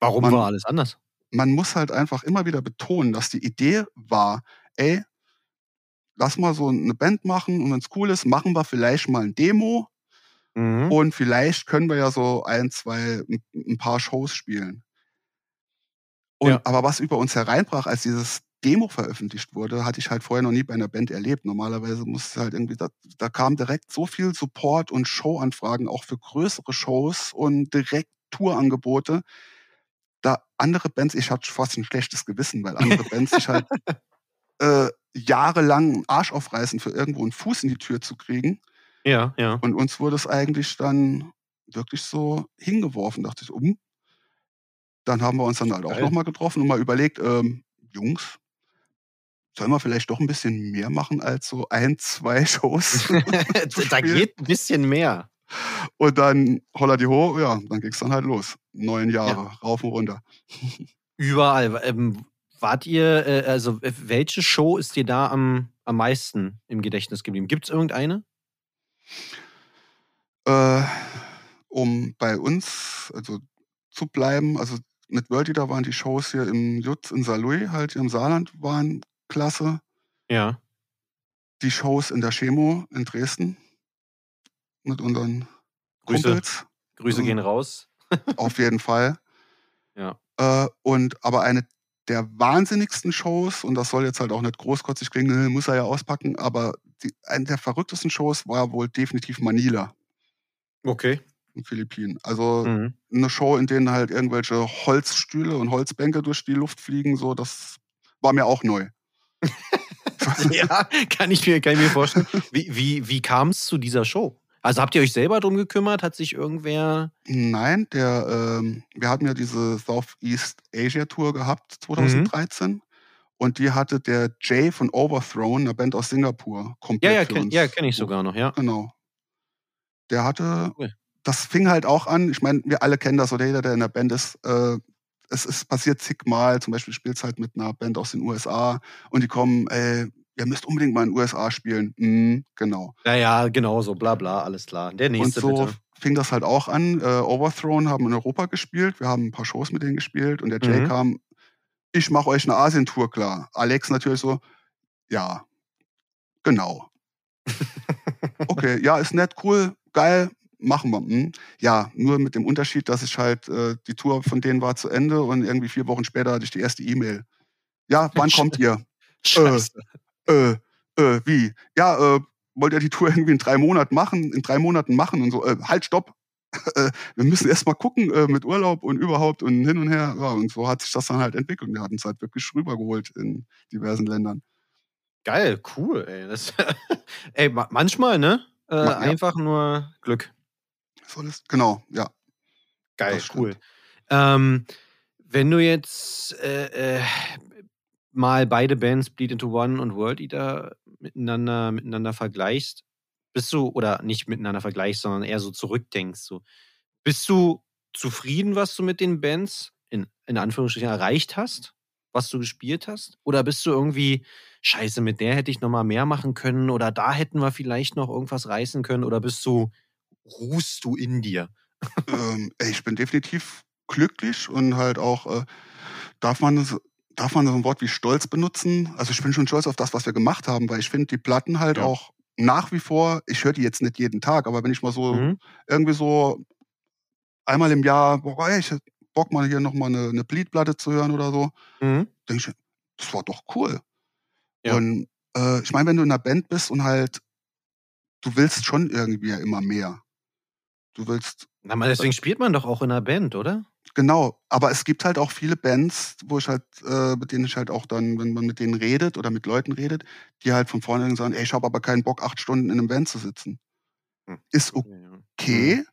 Warum Man- war alles anders? man muss halt einfach immer wieder betonen, dass die Idee war, ey, lass mal so eine Band machen und wenn es cool ist, machen wir vielleicht mal ein Demo Mhm. und vielleicht können wir ja so ein, zwei, ein, ein paar Shows spielen. Und, Ja. Aber was über uns hereinbrach, als dieses Demo veröffentlicht wurde, hatte ich halt vorher noch nie bei einer Band erlebt. Normalerweise musste halt irgendwie, da, da kam direkt so viel Support und Showanfragen, auch für größere Shows und direkt Tourangebote. Da andere Bands, ich hatte fast ein schlechtes Gewissen, weil andere Bands sich halt *laughs* äh, jahrelang einen Arsch aufreißen, für irgendwo einen Fuß in die Tür zu kriegen. Ja, ja. Und uns wurde es eigentlich dann wirklich so hingeworfen. Dachte ich, um. Dann haben wir uns dann halt auch nochmal getroffen und mal überlegt, ähm, Jungs, sollen wir vielleicht doch ein bisschen mehr machen als so ein, zwei *laughs* Shows? *laughs* da geht ein bisschen mehr. Und dann holla die ho, ja, dann ging es dann halt los. Neun Jahre, rauf und runter. Überall. Ähm, wart ihr, äh, also welche Show ist dir da am, am meisten im Gedächtnis geblieben? Gibt es irgendeine? Äh, um bei uns also zu bleiben, also mit World Eater waren die Shows hier im Jutz in Saarlouis, halt hier im Saarland, waren klasse. Ja. Die Shows in der Chemo in Dresden mit unseren Grüße. Kumpels, Grüße Mhm. gehen raus. *laughs* auf jeden Fall. Ja. Äh, und aber eine der wahnsinnigsten Shows, und das soll jetzt halt auch nicht großkotzig klingen, muss er ja auspacken, aber die, eine der verrücktesten Shows war wohl definitiv Manila Okay. in Philippinen. Also Mhm. eine Show, in denen halt irgendwelche Holzstühle und Holzbänke durch die Luft fliegen, so, das war mir auch neu. *laughs* *laughs* ja, kann ich mir, kann ich mir vorstellen. Wie, wie, wie kam es zu dieser Show? Also habt ihr euch selber drum gekümmert? Hat sich irgendwer. Nein, der, ähm, wir hatten ja diese Southeast Asia Tour gehabt 2013 und die hatte der Jay von Overthrown, eine Band aus Singapur, Ja, komplett ja, für kenn, ja kenne ich sogar noch, ja. Genau. Der hatte, Cool. das fing halt auch an, ich meine, wir alle kennen das, oder jeder, der in der Band ist, äh, es ist passiert zigmal, zum Beispiel spielst halt mit einer Band aus den USA und die kommen, ey, ihr müsst unbedingt mal in den USA spielen. Mhm, genau. Ja, ja, genau so, bla bla, alles klar. Der Und nächste so bitte. fing das halt auch an. Äh, Overthrown haben in Europa gespielt. Wir haben ein paar Shows mit denen gespielt. Und der Jay Mhm. kam, ich mache euch eine Asientour klar. Alex natürlich so, ja, genau. *laughs* okay, ja, ist nett, cool, geil, machen wir. Hm. Ja, nur mit dem Unterschied, dass ich halt, äh, die Tour von denen war zu Ende und irgendwie vier Wochen später hatte ich die erste E-Mail. Ja, wann kommt ihr? *laughs* Scheiße. äh, äh, wie? Ja, äh, wollt ihr die Tour *laughs* irgendwie in drei Monaten machen, in drei Monaten machen und so, äh, halt, stopp. *laughs* Äh, wir müssen erst mal gucken äh, mit Urlaub und überhaupt und hin und her. Ja, und so hat sich das dann halt entwickelt. Wir hatten es halt wirklich rübergeholt in diversen Ländern. Geil, cool, ey. Das, ey, ma- manchmal, ne? Äh, ja. Einfach nur Glück. So ist, genau, ja. Geil, cool. Ähm, wenn du jetzt äh, äh, mal beide Bands Bleed into One und World Eater miteinander, miteinander vergleichst, bist du, oder nicht miteinander vergleichst, sondern eher so zurückdenkst, so, bist du zufrieden, was du mit den Bands in, in Anführungsstrichen erreicht hast, was du gespielt hast? Oder bist du irgendwie, scheiße, mit der hätte ich noch mal mehr machen können oder da hätten wir vielleicht noch irgendwas reißen können? Oder bist du, ruhst du in dir? ähm, ich bin definitiv glücklich und halt auch, äh, darf man das, darf man so ein Wort wie stolz benutzen? Also ich bin schon stolz auf das, was wir gemacht haben, weil ich finde die Platten halt Ja. auch nach wie vor, ich höre die jetzt nicht jeden Tag, aber wenn ich mal so Mhm. irgendwie so einmal im Jahr, boah, ey, ich hätte Bock mal hier nochmal eine, eine Bleedplatte zu hören oder so, Mhm. denke ich, das war doch cool. Ja. Und äh, ich meine, wenn du in einer Band bist und halt, du willst schon irgendwie immer mehr. Du willst, Na, man, deswegen spielt man doch auch in einer Band, oder? genau, aber es gibt halt auch viele Bands, wo ich halt, äh, mit denen ich halt auch dann, wenn man mit denen redet oder mit Leuten redet, die halt von vornherein sagen, ey, ich habe aber keinen Bock, acht Stunden in einem Band zu sitzen. Hm. Ist okay,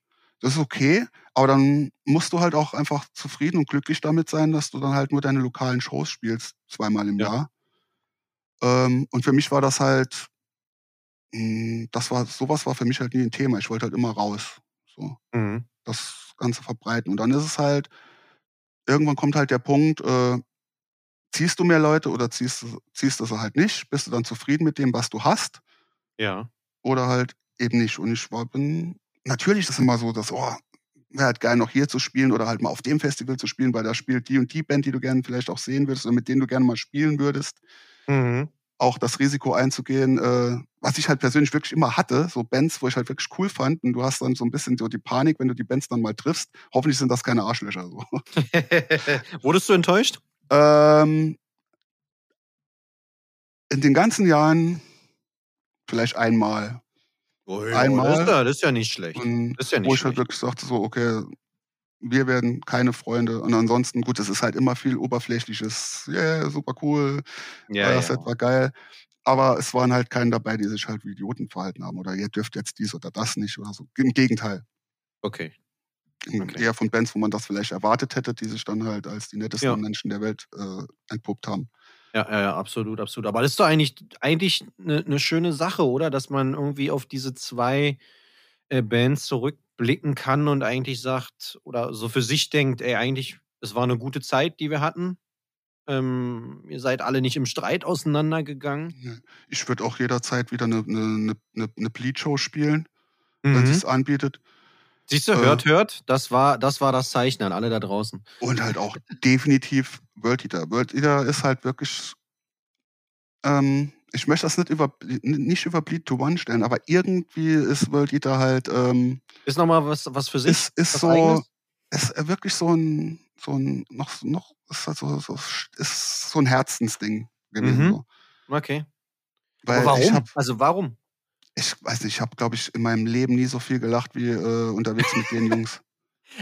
das ist okay, aber dann musst du halt auch einfach zufrieden und glücklich damit sein, dass du dann halt nur deine lokalen Shows spielst, zweimal im Ja. Jahr. Ähm, und für mich war das halt, mh, das war, sowas war für mich halt nie ein Thema. Ich wollte halt immer raus. So, Mhm. das Ganze verbreiten. Und dann ist es halt, irgendwann kommt halt der Punkt, äh, ziehst du mehr Leute oder ziehst, du- ziehst du sie halt nicht? Bist du dann zufrieden mit dem, was du hast? Ja. oder halt eben nicht. Und ich war, bin, natürlich ist es immer so, dass, oh, wäre halt geil, noch hier zu spielen oder halt mal auf dem Festival zu spielen, weil da spielt die und die Band, die du gerne vielleicht auch sehen würdest oder mit denen du gerne mal spielen würdest. Mhm. Auch das Risiko einzugehen, äh, was ich halt persönlich wirklich immer hatte, so Bands, wo ich halt wirklich cool fand. Und du hast dann so ein bisschen so die Panik, wenn du die Bands dann mal triffst. Hoffentlich sind das keine Arschlöcher. So. *laughs* Wurdest du enttäuscht? Ähm, in den ganzen Jahren vielleicht einmal. Einmal. Das ist, ja, das ist ja nicht schlecht. Und Das ist ja wo nicht ich halt wirklich sagte, so, okay, wir werden keine Freunde. Und ansonsten, gut, es ist halt immer viel oberflächliches, yeah, super cool, Ja, das ja. war geil. Aber es waren halt keine dabei, die sich halt wie Idioten verhalten haben oder ihr dürft jetzt dies oder das nicht oder so. Im Gegenteil. Okay. Okay. Eher von Bands, wo man das vielleicht erwartet hätte, die sich dann halt als die nettesten Ja. Menschen der Welt äh, entpuppt haben. Ja, ja, ja, absolut, absolut. Aber das ist doch eigentlich, eigentlich eine, eine schöne Sache, oder? Dass man irgendwie auf diese zwei äh, Bands zurückblicken kann und eigentlich sagt, oder so für sich denkt, ey, eigentlich, es war eine gute Zeit, die wir hatten. Ähm, ihr seid alle nicht im Streit auseinandergegangen. Ich würde auch jederzeit wieder eine, eine, eine, eine Bleed-Show spielen, wenn Mhm. es anbietet. Siehst du, äh, hört, hört, das war, das war das Zeichen an alle da draußen. Und halt auch *laughs* definitiv World Eater. World Eater ist halt wirklich. Ähm, ich möchte das nicht über, nicht über Bleed to One stellen, aber irgendwie ist World Eater halt. Ähm, Ist nochmal was, was für sich? ist ist so. Eigenes? Ist äh, wirklich so ein. So ein noch, noch ist, halt so, so, ist so ein Herzensding gewesen. Mhm. So. Okay. Weil Aber warum? habe, also warum? ich weiß nicht, ich habe, glaube ich, in meinem Leben nie so viel gelacht wie äh, unterwegs mit den *laughs* Jungs.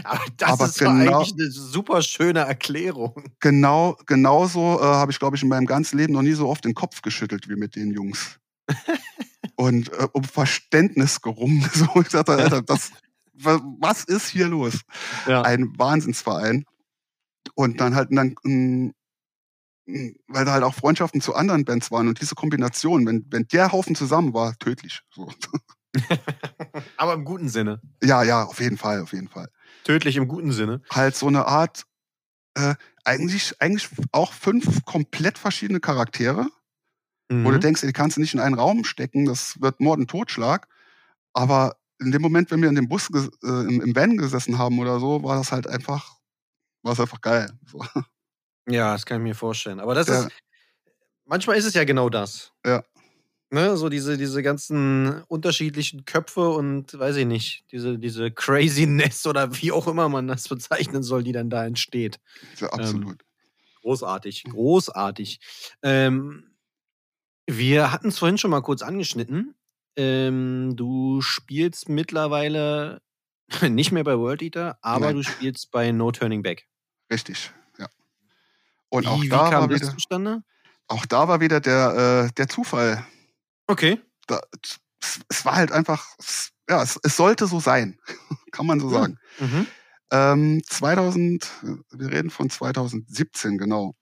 Aber das Aber ist genau- eigentlich eine super schöne Erklärung. Genau, genauso äh, habe ich, glaube ich, in meinem ganzen Leben noch nie so oft den Kopf geschüttelt wie mit den Jungs. *laughs* Und äh, um Verständnis gerungen. *laughs* So, ich dachte, Alter, das, wa- was ist hier los? Ja. Ein Wahnsinnsverein. Und dann halt, dann, mm, mm, weil da halt auch Freundschaften zu anderen Bands waren und diese Kombination, wenn, wenn der Haufen zusammen war, tödlich. So. *laughs* Aber im guten Sinne. Ja, ja, auf jeden Fall, auf jeden Fall. Tödlich im guten Sinne. halt so eine Art, äh, eigentlich, eigentlich auch fünf komplett verschiedene Charaktere, wo du Mhm. denkst, die kannst du nicht in einen Raum stecken, das wird Mord und Totschlag. Aber in dem Moment, wenn wir in dem Bus äh, im, im Van gesessen haben oder so, war das halt einfach, war es einfach geil. So. Ja, das kann ich mir vorstellen. Aber das Ja. ist, manchmal ist es ja genau das. Ja. Ne, so diese, diese ganzen unterschiedlichen Köpfe und weiß ich nicht, diese, diese Craziness oder wie auch immer man das *laughs* bezeichnen soll, die dann da entsteht. Ja, absolut. Großartig, großartig. Ähm, wir hatten es vorhin schon mal kurz angeschnitten. Ähm, du spielst mittlerweile *laughs* nicht mehr bei World Eater, aber Nein. du spielst bei No Turning Back. Richtig, ja. Und wie auch wie da, kam war das wieder, zustande? auch da war wieder der, äh, der Zufall. Okay. Da, es, es war halt einfach, es, ja, es, es sollte so sein, *laughs* kann man so sagen. Mhm. Ähm, 2000, wir reden von 2017, genau.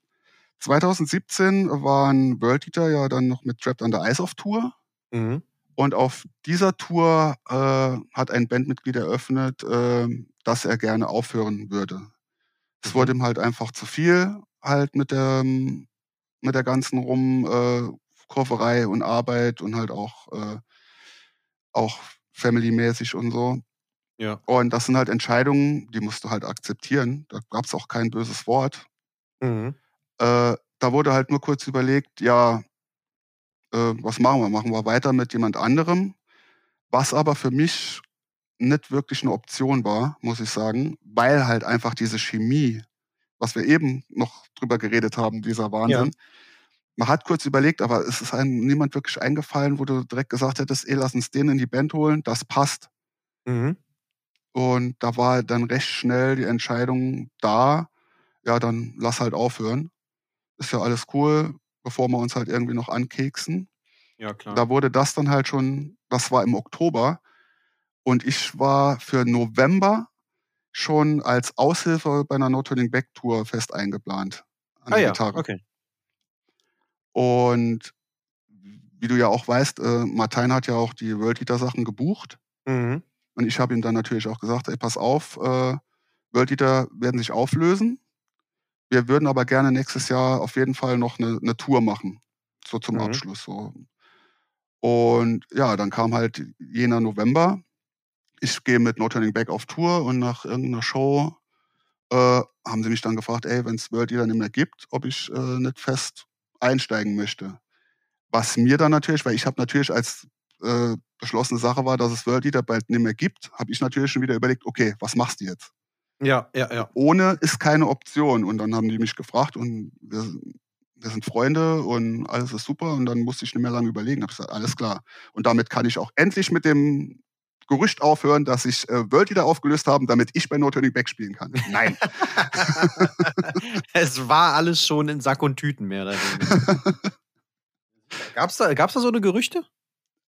2017 waren World Eater ja dann noch mit Trapped Under Ice auf Tour. Mhm. Und auf dieser Tour äh, hat ein Bandmitglied eröffnet, äh, dass er gerne aufhören würde. Es Mhm. wurde ihm halt einfach zu viel, halt mit der, mit der ganzen Rum äh, Kurverei und Arbeit und halt auch, äh, auch family-mäßig und so. Ja. Und das sind halt Entscheidungen, die musst du halt akzeptieren. Da gab es auch kein böses Wort. Mhm. Äh, da wurde halt nur kurz überlegt, ja, äh, was machen wir? Machen wir weiter mit jemand anderem? Was aber für mich nicht wirklich eine Option war, muss ich sagen, weil halt einfach diese Chemie, was wir eben noch drüber geredet haben, dieser Wahnsinn. Man hat kurz überlegt, aber es ist einem niemand wirklich eingefallen, wo du direkt gesagt hättest, ey, lass uns den in die Band holen, das passt. Mhm. Und da war dann recht schnell die Entscheidung da, ja, dann lass halt aufhören. Ist ja alles cool, bevor wir uns halt irgendwie noch ankeksen. Ja, klar. Da wurde das dann halt schon, das war im Oktober. Und ich war für November schon als Aushilfe bei einer No Turning Back Tour fest eingeplant. An ah ja, Gitarre. okay. Und wie du ja auch weißt, äh, Martin hat ja auch die World Eater Sachen gebucht. Mhm. Und ich habe ihm dann natürlich auch gesagt, ey, pass auf, äh, World Eater werden sich auflösen. Wir würden aber gerne nächstes Jahr auf jeden Fall noch eine, eine Tour machen. So zum Mhm. Abschluss. So. Und ja, dann kam halt jener November. Ich gehe mit No Turning Back auf Tour und nach irgendeiner Show äh, haben sie mich dann gefragt, ey, wenn es World Eater nicht mehr gibt, ob ich äh, nicht fest einsteigen möchte. Was mir dann natürlich, weil ich habe natürlich als äh, beschlossene Sache war, dass es World Eater bald nicht mehr gibt, habe ich natürlich schon wieder überlegt, okay, was machst du jetzt? Ja, ja, ja. Ohne ist keine Option. Und dann haben die mich gefragt und wir, wir sind Freunde und alles ist super. Und dann musste ich nicht mehr lange überlegen. Habe gesagt, alles klar. Und damit kann ich auch endlich mit dem Gerücht aufhören, dass ich äh, World Eater aufgelöst haben, damit ich bei No Turning Back spielen kann. Nein. *laughs* es war alles schon in Sack und Tüten mehr weniger. *laughs* gab's da, gab's da so eine Gerüchte?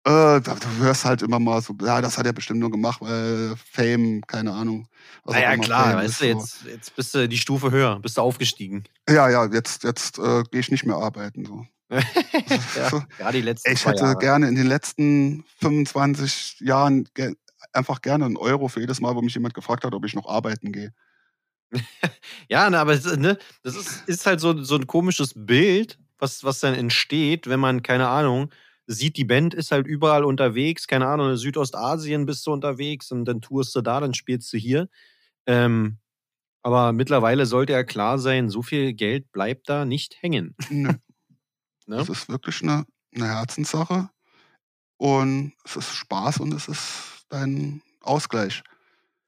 Äh, da, du hörst halt immer mal so, ja, das hat er bestimmt nur gemacht, weil Fame, keine Ahnung. naja, klar, Fame weißt ist, du, jetzt, jetzt bist du die Stufe höher, bist du aufgestiegen. Ja, ja, jetzt, jetzt äh, gehe ich nicht mehr arbeiten. So. *laughs* ja, die letzten Ich hätte Jahre. gerne in den letzten 25 Jahren ge einfach gerne einen Euro für jedes Mal, wo mich jemand gefragt hat, ob ich noch arbeiten gehe. *laughs* Ja, ne, aber ne, das ist, ist halt so, so ein komisches Bild, was, was dann entsteht, wenn man, keine Ahnung, sieht, die Band ist halt überall unterwegs, keine Ahnung, in Südostasien bist du unterwegs und dann tourst du da, dann spielst du hier. Ähm, aber mittlerweile sollte ja klar sein, so viel Geld bleibt da nicht hängen. Nö. Ne? Das ist wirklich eine, eine Herzenssache. Und es ist Spaß und es ist dein Ausgleich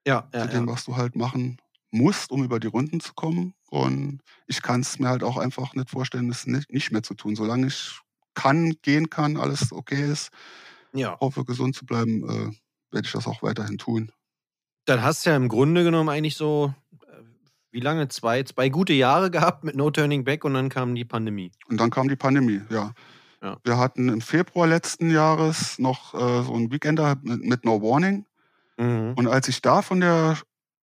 Ja, zu ja, dem, ja. was du halt machen musst, um über die Runden zu kommen. Und ich kann es mir halt auch einfach nicht vorstellen, es nicht, nicht mehr zu tun. Solange ich kann, gehen kann, alles okay ist, ja. hoffe gesund zu bleiben, äh, werde ich das auch weiterhin tun. Dann hast du ja im Grunde genommen eigentlich so, wie lange? Zwei, zwei gute Jahre *laughs* gehabt mit No Turning Back und dann kam die Pandemie. Und dann kam die Pandemie, ja. Ja. Wir hatten im Februar letzten Jahres noch äh, so ein Weekender mit, mit No Warning. Mhm. Und als ich da von der,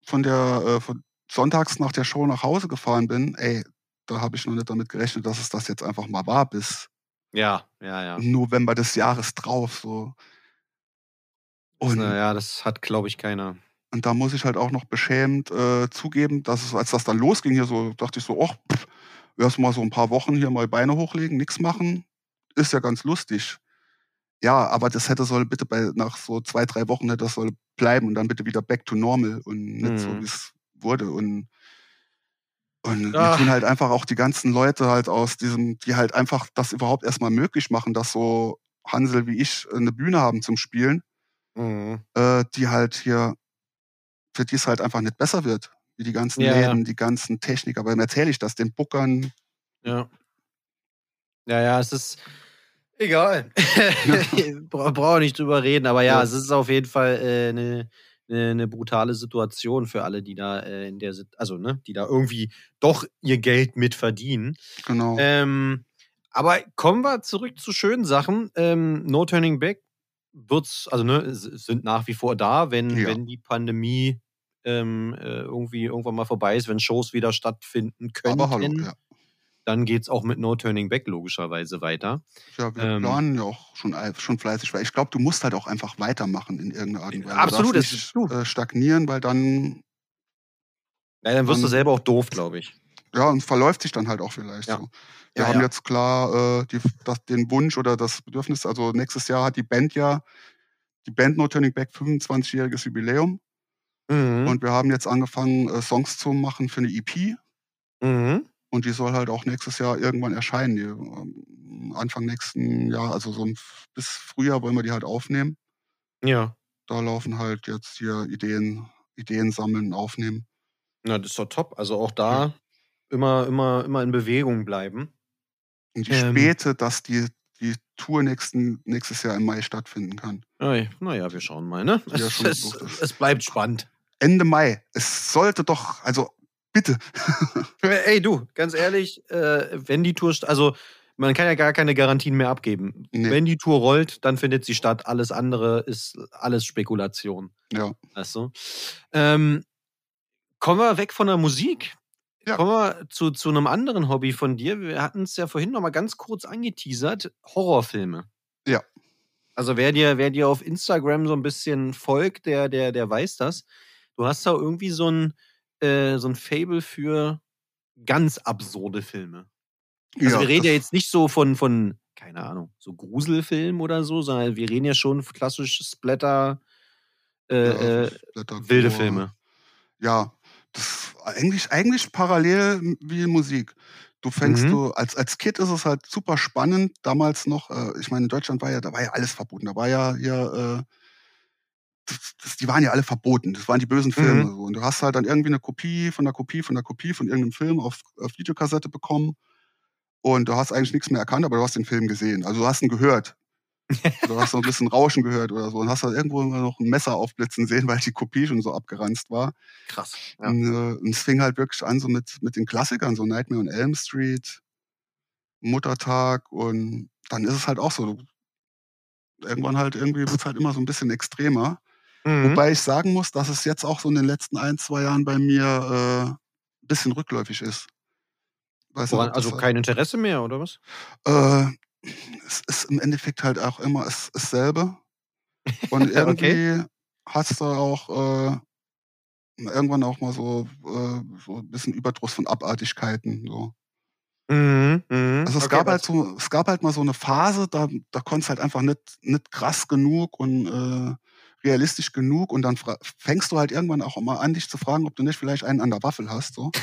von der, äh, von sonntags nach der Show nach Hause gefahren bin, ey, da habe ich noch nicht damit gerechnet, dass es das jetzt einfach mal war bis Ja, ja, ja. November des Jahres drauf. So. Und, Naja, das hat, glaube ich, keiner. Und da muss ich halt auch noch beschämt äh, zugeben, dass es, als das dann losging, hier so, dachte ich so, ach, pff, erst mal so ein paar Wochen hier mal Beine hochlegen, nichts machen, ist ja ganz lustig. Ja, aber das hätte soll bitte bei nach so zwei, drei Wochen hätte das soll bleiben und dann bitte wieder back to normal und nicht so, Mhm. wie es wurde. Und, und mir tun halt einfach auch die ganzen Leute halt aus diesem, die halt einfach das überhaupt erstmal möglich machen, dass so Hansel wie ich eine Bühne haben zum Spielen, Mhm. äh, die halt hier, für die es halt einfach nicht besser wird. Wie die ganzen Ja, ja. Läden, die ganzen Techniker. Warum erzähle ich das? Den Buckern. Ja. Ja, ja, es ist egal. *laughs* Bra Brauche nicht drüber reden, aber ja, Ja. es ist auf jeden Fall äh, eine ne, ne brutale Situation für alle, die da äh, in der, also ne, die da irgendwie doch ihr Geld mit verdienen. Genau. Ähm, aber kommen wir zurück zu schönen Sachen. Ähm, no Turning Back wird's, also ne, sind nach wie vor da, wenn, Ja. wenn die Pandemie ähm, äh, irgendwie irgendwann mal vorbei ist, wenn Shows wieder stattfinden können. Aber hallo, ja. Dann geht's auch mit No Turning Back logischerweise weiter. Ja, wir Ähm. planen ja auch schon, schon fleißig, weil ich glaube, du musst halt auch einfach weitermachen in irgendeiner Art und Weise. Absolut, du das darfst ist nicht du. äh, stagnieren, weil dann, Ja, dann wirst du Dann- selber auch doof, glaube ich. Ja, und verläuft sich dann halt auch vielleicht Ja. so. Wir Ja, haben ja. jetzt klar äh, die, das, den Wunsch oder das Bedürfnis, also nächstes Jahr hat die Band ja, die Band No Turning Back 25-jähriges Jubiläum Mhm. und wir haben jetzt angefangen, äh, Songs zu machen für eine EP mhm. und die soll halt auch nächstes Jahr irgendwann erscheinen. Die ähm, Anfang nächsten Jahr, also so bis Frühjahr wollen wir die halt aufnehmen. Ja. Da laufen halt jetzt hier Ideen, Ideen sammeln, aufnehmen. Na, das ist doch top. Also auch da. Immer, immer, immer in Bewegung bleiben. Und die ähm, Späte, dass die, die Tour nächsten, nächstes Jahr im Mai stattfinden kann. Naja, wir schauen mal, ne? Ja, es, es, es, bleibt spannend. Ende Mai. Es sollte doch, also bitte. *laughs* Ey, du, ganz ehrlich, äh, wenn die Tour, also man kann ja gar keine Garantien mehr abgeben. Nee. Wenn die Tour rollt, dann findet sie statt. Alles andere ist alles Spekulation. Ja. Weißt du? Ähm, kommen wir weg von der Musik. Ja. Kommen wir zu, zu einem anderen Hobby von dir. Wir hatten es ja vorhin noch mal ganz kurz angeteasert. Horrorfilme. Ja. Also wer dir, wer dir auf Instagram so ein bisschen folgt, der, der, der weiß das. Du hast da irgendwie so ein, äh, so ein Fable für ganz absurde Filme. Also ja, wir reden ja jetzt nicht so von, von, keine Ahnung, so Gruselfilm oder so, sondern wir reden ja schon klassisch Splatter, äh, ja, äh, Splatter wilde Filme. Ja, das eigentlich, eigentlich parallel wie Musik. Du fängst mhm. du, als, als Kid ist es halt super spannend, damals noch, äh, ich meine, in Deutschland war ja, da war ja alles verboten. Da war ja hier, äh, das, das, die waren ja alle verboten. Das waren die bösen Filme. Mhm. So. Und du hast halt dann irgendwie eine Kopie von der Kopie von der Kopie von irgendeinem Film auf, auf Videokassette bekommen. Und du hast eigentlich nichts mehr erkannt, aber du hast den Film gesehen. Also du hast ihn gehört. *laughs* du hast so ein bisschen Rauschen gehört oder so und hast halt irgendwo noch ein Messer aufblitzen sehen, weil die Kopie schon so abgeranzt war. Krass. Ja. Und, äh, es fing halt wirklich an so mit, mit den Klassikern, so Nightmare on Elm Street, Muttertag und dann ist es halt auch so, irgendwann halt irgendwie wird es halt immer so ein bisschen extremer. Mhm. Wobei ich sagen muss, dass es jetzt auch so in den letzten ein, zwei Jahren bei mir äh, ein bisschen rückläufig ist. Woran, also kein Interesse mehr, oder was? Äh, es ist im Endeffekt halt auch immer es, dasselbe. Und *laughs* irgendwie okay. hast du auch äh, irgendwann auch mal so, äh, so ein bisschen Überdruss von Abartigkeiten. So. Mhm, mh. Also es okay, gab halt so, es gab halt mal so eine Phase, da, da konntest halt einfach nicht, nicht krass genug und äh, realistisch genug und dann fängst du halt irgendwann auch mal an, dich zu fragen, ob du nicht vielleicht einen an der Waffel hast. So. *laughs*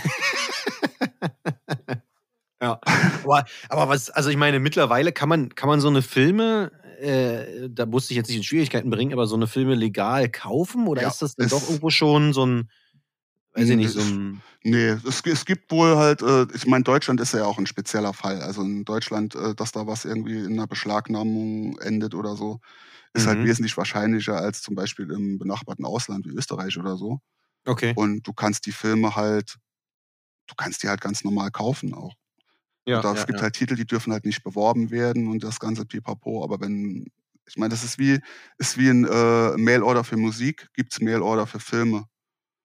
ja. *laughs* Aber, aber, was, also ich meine, mittlerweile kann man, kann man so eine Filme, äh, da musste ich jetzt nicht in Schwierigkeiten bringen, aber so eine Filme legal kaufen oder ja, ist das denn doch irgendwo schon so ein, weiß ich nicht, so ein. Nee, es, es gibt wohl halt, äh, ich meine, Deutschland ist ja auch ein spezieller Fall. Also in Deutschland, äh, dass da was irgendwie in einer Beschlagnahmung endet oder so, ist halt mhm. halt wesentlich wahrscheinlicher als zum Beispiel im benachbarten Ausland wie Österreich oder so. Okay. Und du kannst die Filme halt, du kannst die halt ganz normal kaufen auch. Ja, da, ja, es gibt ja. halt Titel, die dürfen halt nicht beworben werden und das ganze Pipapo. Aber wenn, ich meine, das ist wie, ist wie ein äh, Mailorder für Musik, gibt es Mailorder für Filme.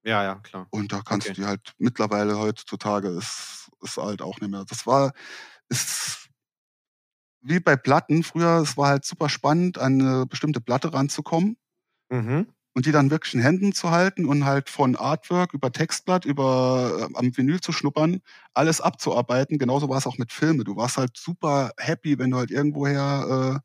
Ja, ja, klar. Und da kannst okay. du die halt mittlerweile heutzutage ist, ist halt auch nicht mehr. Das war, ist wie bei Platten. Früher, es war halt super spannend, an eine bestimmte Platte ranzukommen. Mhm. Und die dann wirklich in Händen zu halten und halt von Artwork über Textblatt, über äh, am Vinyl zu schnuppern, alles abzuarbeiten. Genauso war es auch mit Filmen. Du warst halt super happy, wenn du halt irgendwoher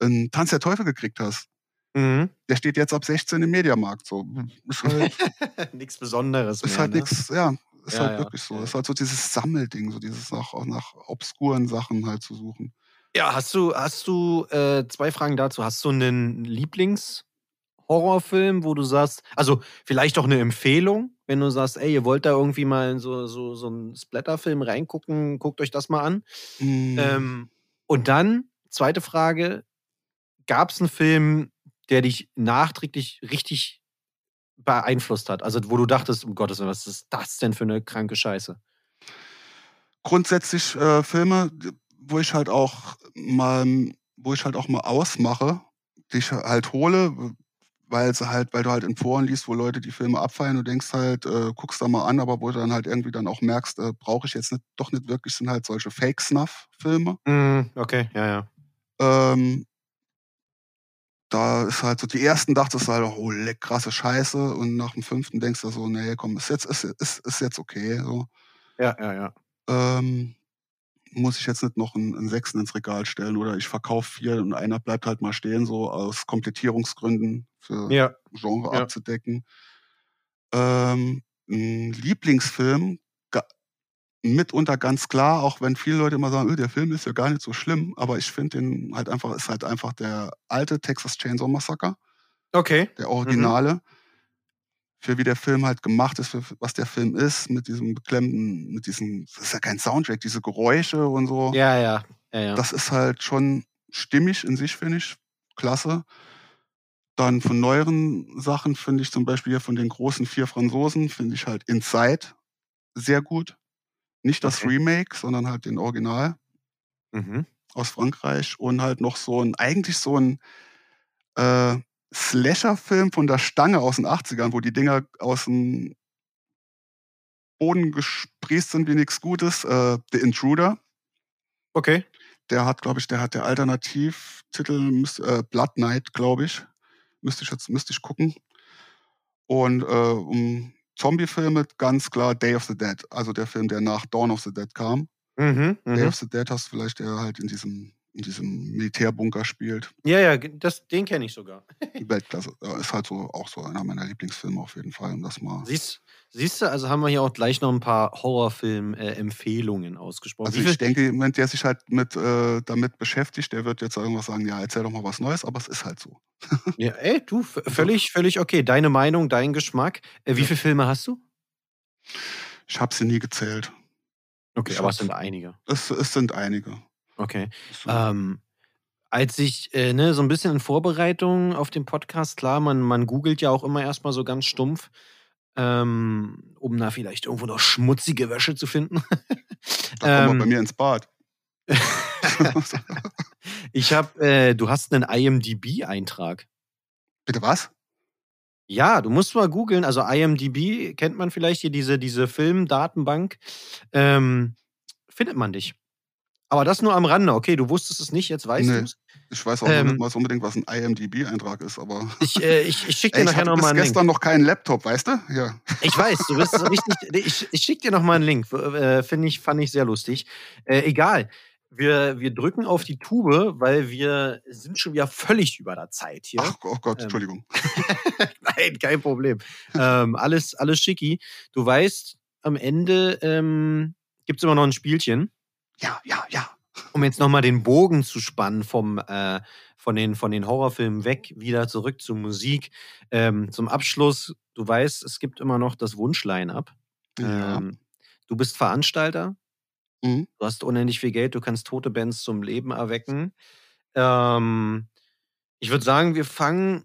äh, einen Tanz der Teufel gekriegt hast. Mhm. Der steht jetzt ab 16 im Mediamarkt. So. Ist halt, *laughs* nichts Besonderes. Ist mehr, halt ne? nichts, ja, ist ja, halt ja. wirklich so. Ist halt so dieses Sammelding, so dieses nach, auch nach obskuren Sachen halt zu suchen. Ja, hast du, hast du äh, zwei Fragen dazu. Hast du einen Lieblingshorrorfilm, wo du sagst, also vielleicht auch eine Empfehlung, wenn du sagst, ey, ihr wollt da irgendwie mal in so, so, so einen Splatterfilm reingucken, guckt euch das mal an. Mm. Ähm, und dann, zweite Frage, gab es einen Film, der dich nachträglich richtig beeinflusst hat? Also wo du dachtest, um Gottes Willen, was ist das denn für eine kranke Scheiße? Grundsätzlich äh, Filme, wo ich halt auch mal, wo ich halt auch mal ausmache, die ich halt hole, weil sie halt, weil du halt in Foren liest, wo Leute die Filme abfeiern und denkst halt, äh, guckst da mal an, aber wo du dann halt irgendwie dann auch merkst, äh, brauche ich jetzt nicht, doch nicht wirklich, sind halt solche Fake-Snuff-Filme. Mm, okay, ja, ja. Ähm, da ist halt so, die ersten dachtest du halt, oh, leck, krasse Scheiße. Und nach dem fünften denkst du so, nee, komm, ist jetzt, ist, ist, ist jetzt okay. So. Ja, ja, ja. Ähm, muss ich jetzt nicht noch einen, einen Sechsten ins Regal stellen oder ich verkaufe vier und einer bleibt halt mal stehen, so aus Komplettierungsgründen für ja. Genre ja. abzudecken. Ähm, ein Lieblingsfilm mitunter ganz klar, auch wenn viele Leute immer sagen, öh, der Film ist ja gar nicht so schlimm, aber ich finde den halt einfach, ist halt einfach der alte Texas Chainsaw Massacre, Okay. der Originale. Für wie der Film halt gemacht ist, für was der Film ist, mit diesem beklemmenden, mit diesem, das ist ja kein Soundtrack, diese Geräusche und so. Ja, ja. ja, ja. Das ist halt schon stimmig in sich, finde ich. Klasse. Dann von neueren Sachen finde ich zum Beispiel hier von den großen vier Franzosen, finde ich halt Inside sehr gut. Nicht das Okay. Remake, sondern halt den Original mhm. aus Frankreich und halt noch so ein, eigentlich so ein äh, Slasher-Film von der Stange aus den 80ern, wo die Dinger aus dem Boden gesprießt sind wie nichts Gutes. Äh, The Intruder. Okay. Der hat, glaube ich, der hat der Alternativtitel äh, Blood Knight, glaube ich. Müsste ich jetzt müsste ich gucken. Und äh, um Zombie-Filme ganz klar Day of the Dead, also der Film, der nach Dawn of the Dead kam. Mhm. Day Mhm. of the Dead hast du vielleicht, der halt in diesem, in diesem Militärbunker spielt. Ja, ja, das, den kenne ich sogar. Weltklasse. Ja, ist halt so auch so einer meiner Lieblingsfilme auf jeden Fall. Um das mal. Siehst, siehst du, also haben wir hier auch gleich noch ein paar Horrorfilm-Empfehlungen ausgesprochen. Also ich denke, jemand, der sich halt mit äh, damit beschäftigt, der wird jetzt irgendwas sagen, ja, erzähl doch mal was Neues, aber es ist halt so. *laughs* ja, ey, du, völlig, völlig okay. Deine Meinung, dein Geschmack. Äh, wie Ja. viele Filme hast du? Ich habe sie nie gezählt. Okay, Ich aber es sind einige. Es, es sind einige. Okay. Ähm, als ich äh, ne, so ein bisschen in Vorbereitung auf den Podcast, klar, man, man googelt ja auch immer erstmal so ganz stumpf, ähm, um da vielleicht irgendwo noch schmutzige Wäsche zu finden. da kommen wir bei ähm, mir ins Bad. *laughs* ich habe, äh, du hast einen IMDb-Eintrag. Bitte was? Ja, du musst mal googeln. Also IMDb kennt man vielleicht hier diese, diese Filmdatenbank. Ähm, findet man dich. Aber das nur am Rande. Okay, du wusstest es nicht, jetzt weißt Nee. du es. Ich weiß auch Ähm, nicht unbedingt, was ein IMDb-Eintrag ist, aber. *laughs* Ich, äh, ich, ich schicke dir nachher hatte noch bis mal einen Link. gestern noch keinen Laptop, weißt du? Ja. Ich weiß, du bist richtig. *laughs* Ich, ich schicke dir noch mal einen Link. Äh, Finde ich, fand ich sehr lustig. Äh, egal. Wir, wir drücken auf die Tube, weil wir sind schon wieder völlig über der Zeit hier. Ach, oh Gott, Ähm, Entschuldigung. *laughs* Nein, kein Problem. ähm, alles, alles schicki. Du weißt, am Ende ähm, gibt es immer noch ein Spielchen, Ja, ja, ja. um jetzt nochmal den Bogen zu spannen vom, äh, von, den, von den Horrorfilmen weg, wieder zurück zur Musik. Ähm, zum Abschluss, du weißt, es gibt immer noch das Wunschline-up. ja. Ähm, du bist Veranstalter, Mhm. du hast unendlich viel Geld, du kannst tote Bands zum Leben erwecken. Ähm, ich würde sagen, wir fangen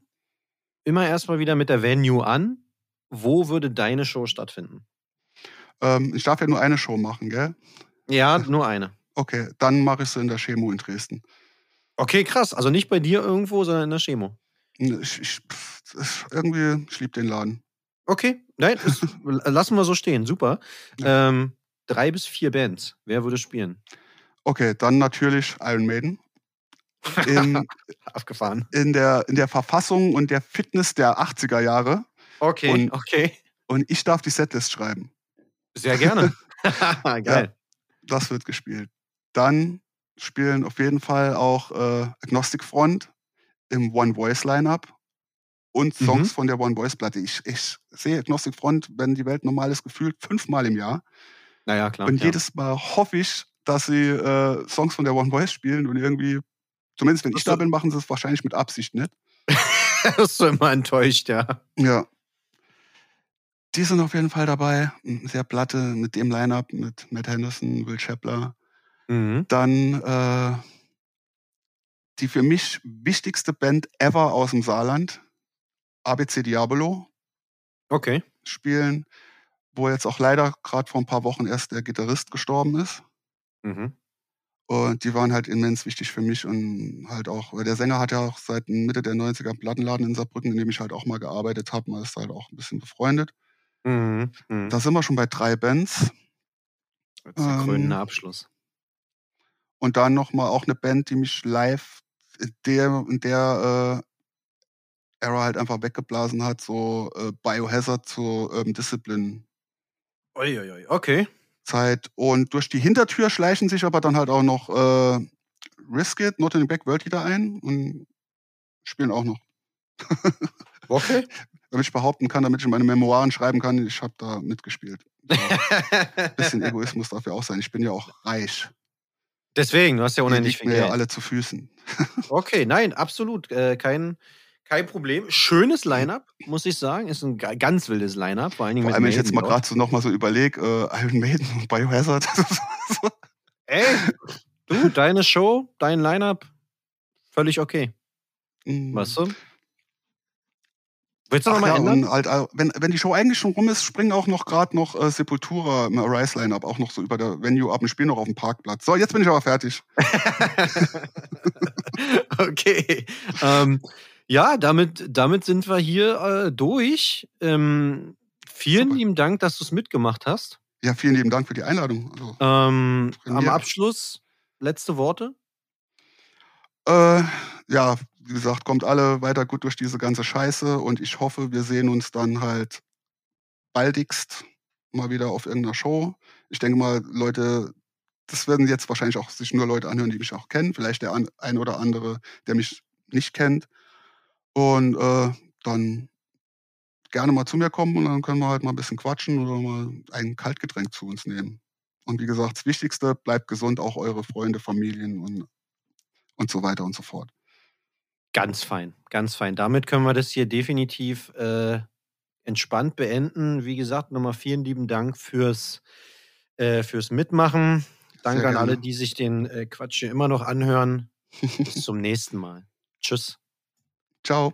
immer erstmal wieder mit der Venue an. Wo würde deine Show stattfinden? Ähm, ich darf ja nur eine Show machen, gell? Ja, nur eine. Okay, dann mache ich sie in der Chemo in Dresden. Okay, krass. Also nicht bei dir irgendwo, sondern in der Chemo. Ich, ich, irgendwie, ich liebe den Laden. Okay, nein, ist, *laughs* lassen wir so stehen. Super. Ähm, drei bis vier Bands. Wer würde spielen? Okay, dann natürlich Iron Maiden. In, *laughs* Abgefahren. in, der, in der Verfassung und der Fitness der 80er Jahre. Okay, Und- okay. Und ich darf die Setlist schreiben. Sehr gerne. *laughs* Geil. Das wird gespielt. Dann spielen auf jeden Fall auch äh, Agnostic Front im One Voice Lineup und Mhm. Songs von der One Voice Platte. Ich, ich sehe Agnostic Front, wenn die Welt normal ist, gefühlt fünfmal im Jahr. Naja, klar. und ja. jedes Mal hoffe ich, dass sie äh, Songs von der One Voice spielen und irgendwie, zumindest wenn ich Hast du- da bin, machen sie es wahrscheinlich mit Absicht nicht. *laughs* Bist du immer enttäuscht, ja. Ja. Die sind auf jeden Fall dabei. Sehr platte mit dem Lineup mit Matt Henderson, Will Chapler. Mhm. Dann äh, die für mich wichtigste Band ever aus dem Saarland, ABC Diabolo, Okay. spielen, wo jetzt auch leider gerade vor ein paar Wochen erst der Gitarrist gestorben ist. Mhm. Und die waren halt immens wichtig für mich und halt auch, weil der Sänger hat ja auch seit Mitte der 90er einen Plattenladen in Saarbrücken, in dem ich halt auch mal gearbeitet habe. Man ist halt auch ein bisschen befreundet. Mhm. Mhm. Da sind wir schon bei drei Bands. Das ist der ähm, krönende Abschluss. Und dann nochmal auch eine Band, die mich live in der, in der äh, Era halt einfach weggeblasen hat, so äh, Biohazard zur ähm, Discipline Uiuiui. Okay. Zeit. Und durch die Hintertür schleichen sich aber dann halt auch noch äh, Risk It, Not in the Back World Leader ein und spielen auch noch. *laughs* Okay. Damit ich behaupten kann, damit ich in meine Memoiren schreiben kann, ich habe da mitgespielt. Ein bisschen *laughs* Egoismus darf ja auch sein. Ich bin ja auch reich. Deswegen, du hast ja unendlich viel mir ja Geld. alle zu Füßen. *laughs* Okay, nein, absolut. Äh, kein, kein Problem. Schönes Line-Up, muss ich sagen. Ist ein ga- ganz wildes Line-Up. Vor allen Dingen Vor allem, wenn ich jetzt mal gerade so nochmal so überlege, äh, Iron Maiden und Biohazard. *laughs* so. Ey, du, deine Show, dein Line-Up, völlig okay. Mm. Weißt du? Willst du nochmal ja, ändern? halt, äh, wenn, wenn die Show eigentlich schon rum ist, springen auch noch gerade noch äh, Sepultura im Arise Line-Up auch noch so über der Venue ab und spielen noch auf dem Parkplatz. So, jetzt bin ich aber fertig. *laughs* okay. Ähm, ja, damit, damit sind wir hier äh, durch. Ähm, vielen Super. lieben Dank, dass du es mitgemacht hast. Ja, vielen lieben Dank für die Einladung. Also, Ähm, am. Abschluss, letzte Worte. Äh, ja, wie gesagt, kommt alle weiter gut durch diese ganze Scheiße und ich hoffe, wir sehen uns dann halt baldigst mal wieder auf irgendeiner Show. Ich denke mal, Leute, das werden jetzt wahrscheinlich auch sich nur Leute anhören, die mich auch kennen. Vielleicht der ein oder andere, der mich nicht kennt. Und äh, dann gerne mal zu mir kommen und dann können wir halt mal ein bisschen quatschen oder mal ein Kaltgetränk zu uns nehmen. Und wie gesagt, das Wichtigste, bleibt gesund, auch eure Freunde, Familien und, und so weiter und so fort. Ganz fein, ganz fein. Damit können wir das hier definitiv äh, entspannt beenden. Wie gesagt, nochmal vielen lieben Dank fürs, äh, fürs Mitmachen. Danke an alle, die sich den äh, Quatsch hier immer noch anhören. Bis *laughs* zum nächsten Mal. Tschüss. Ciao.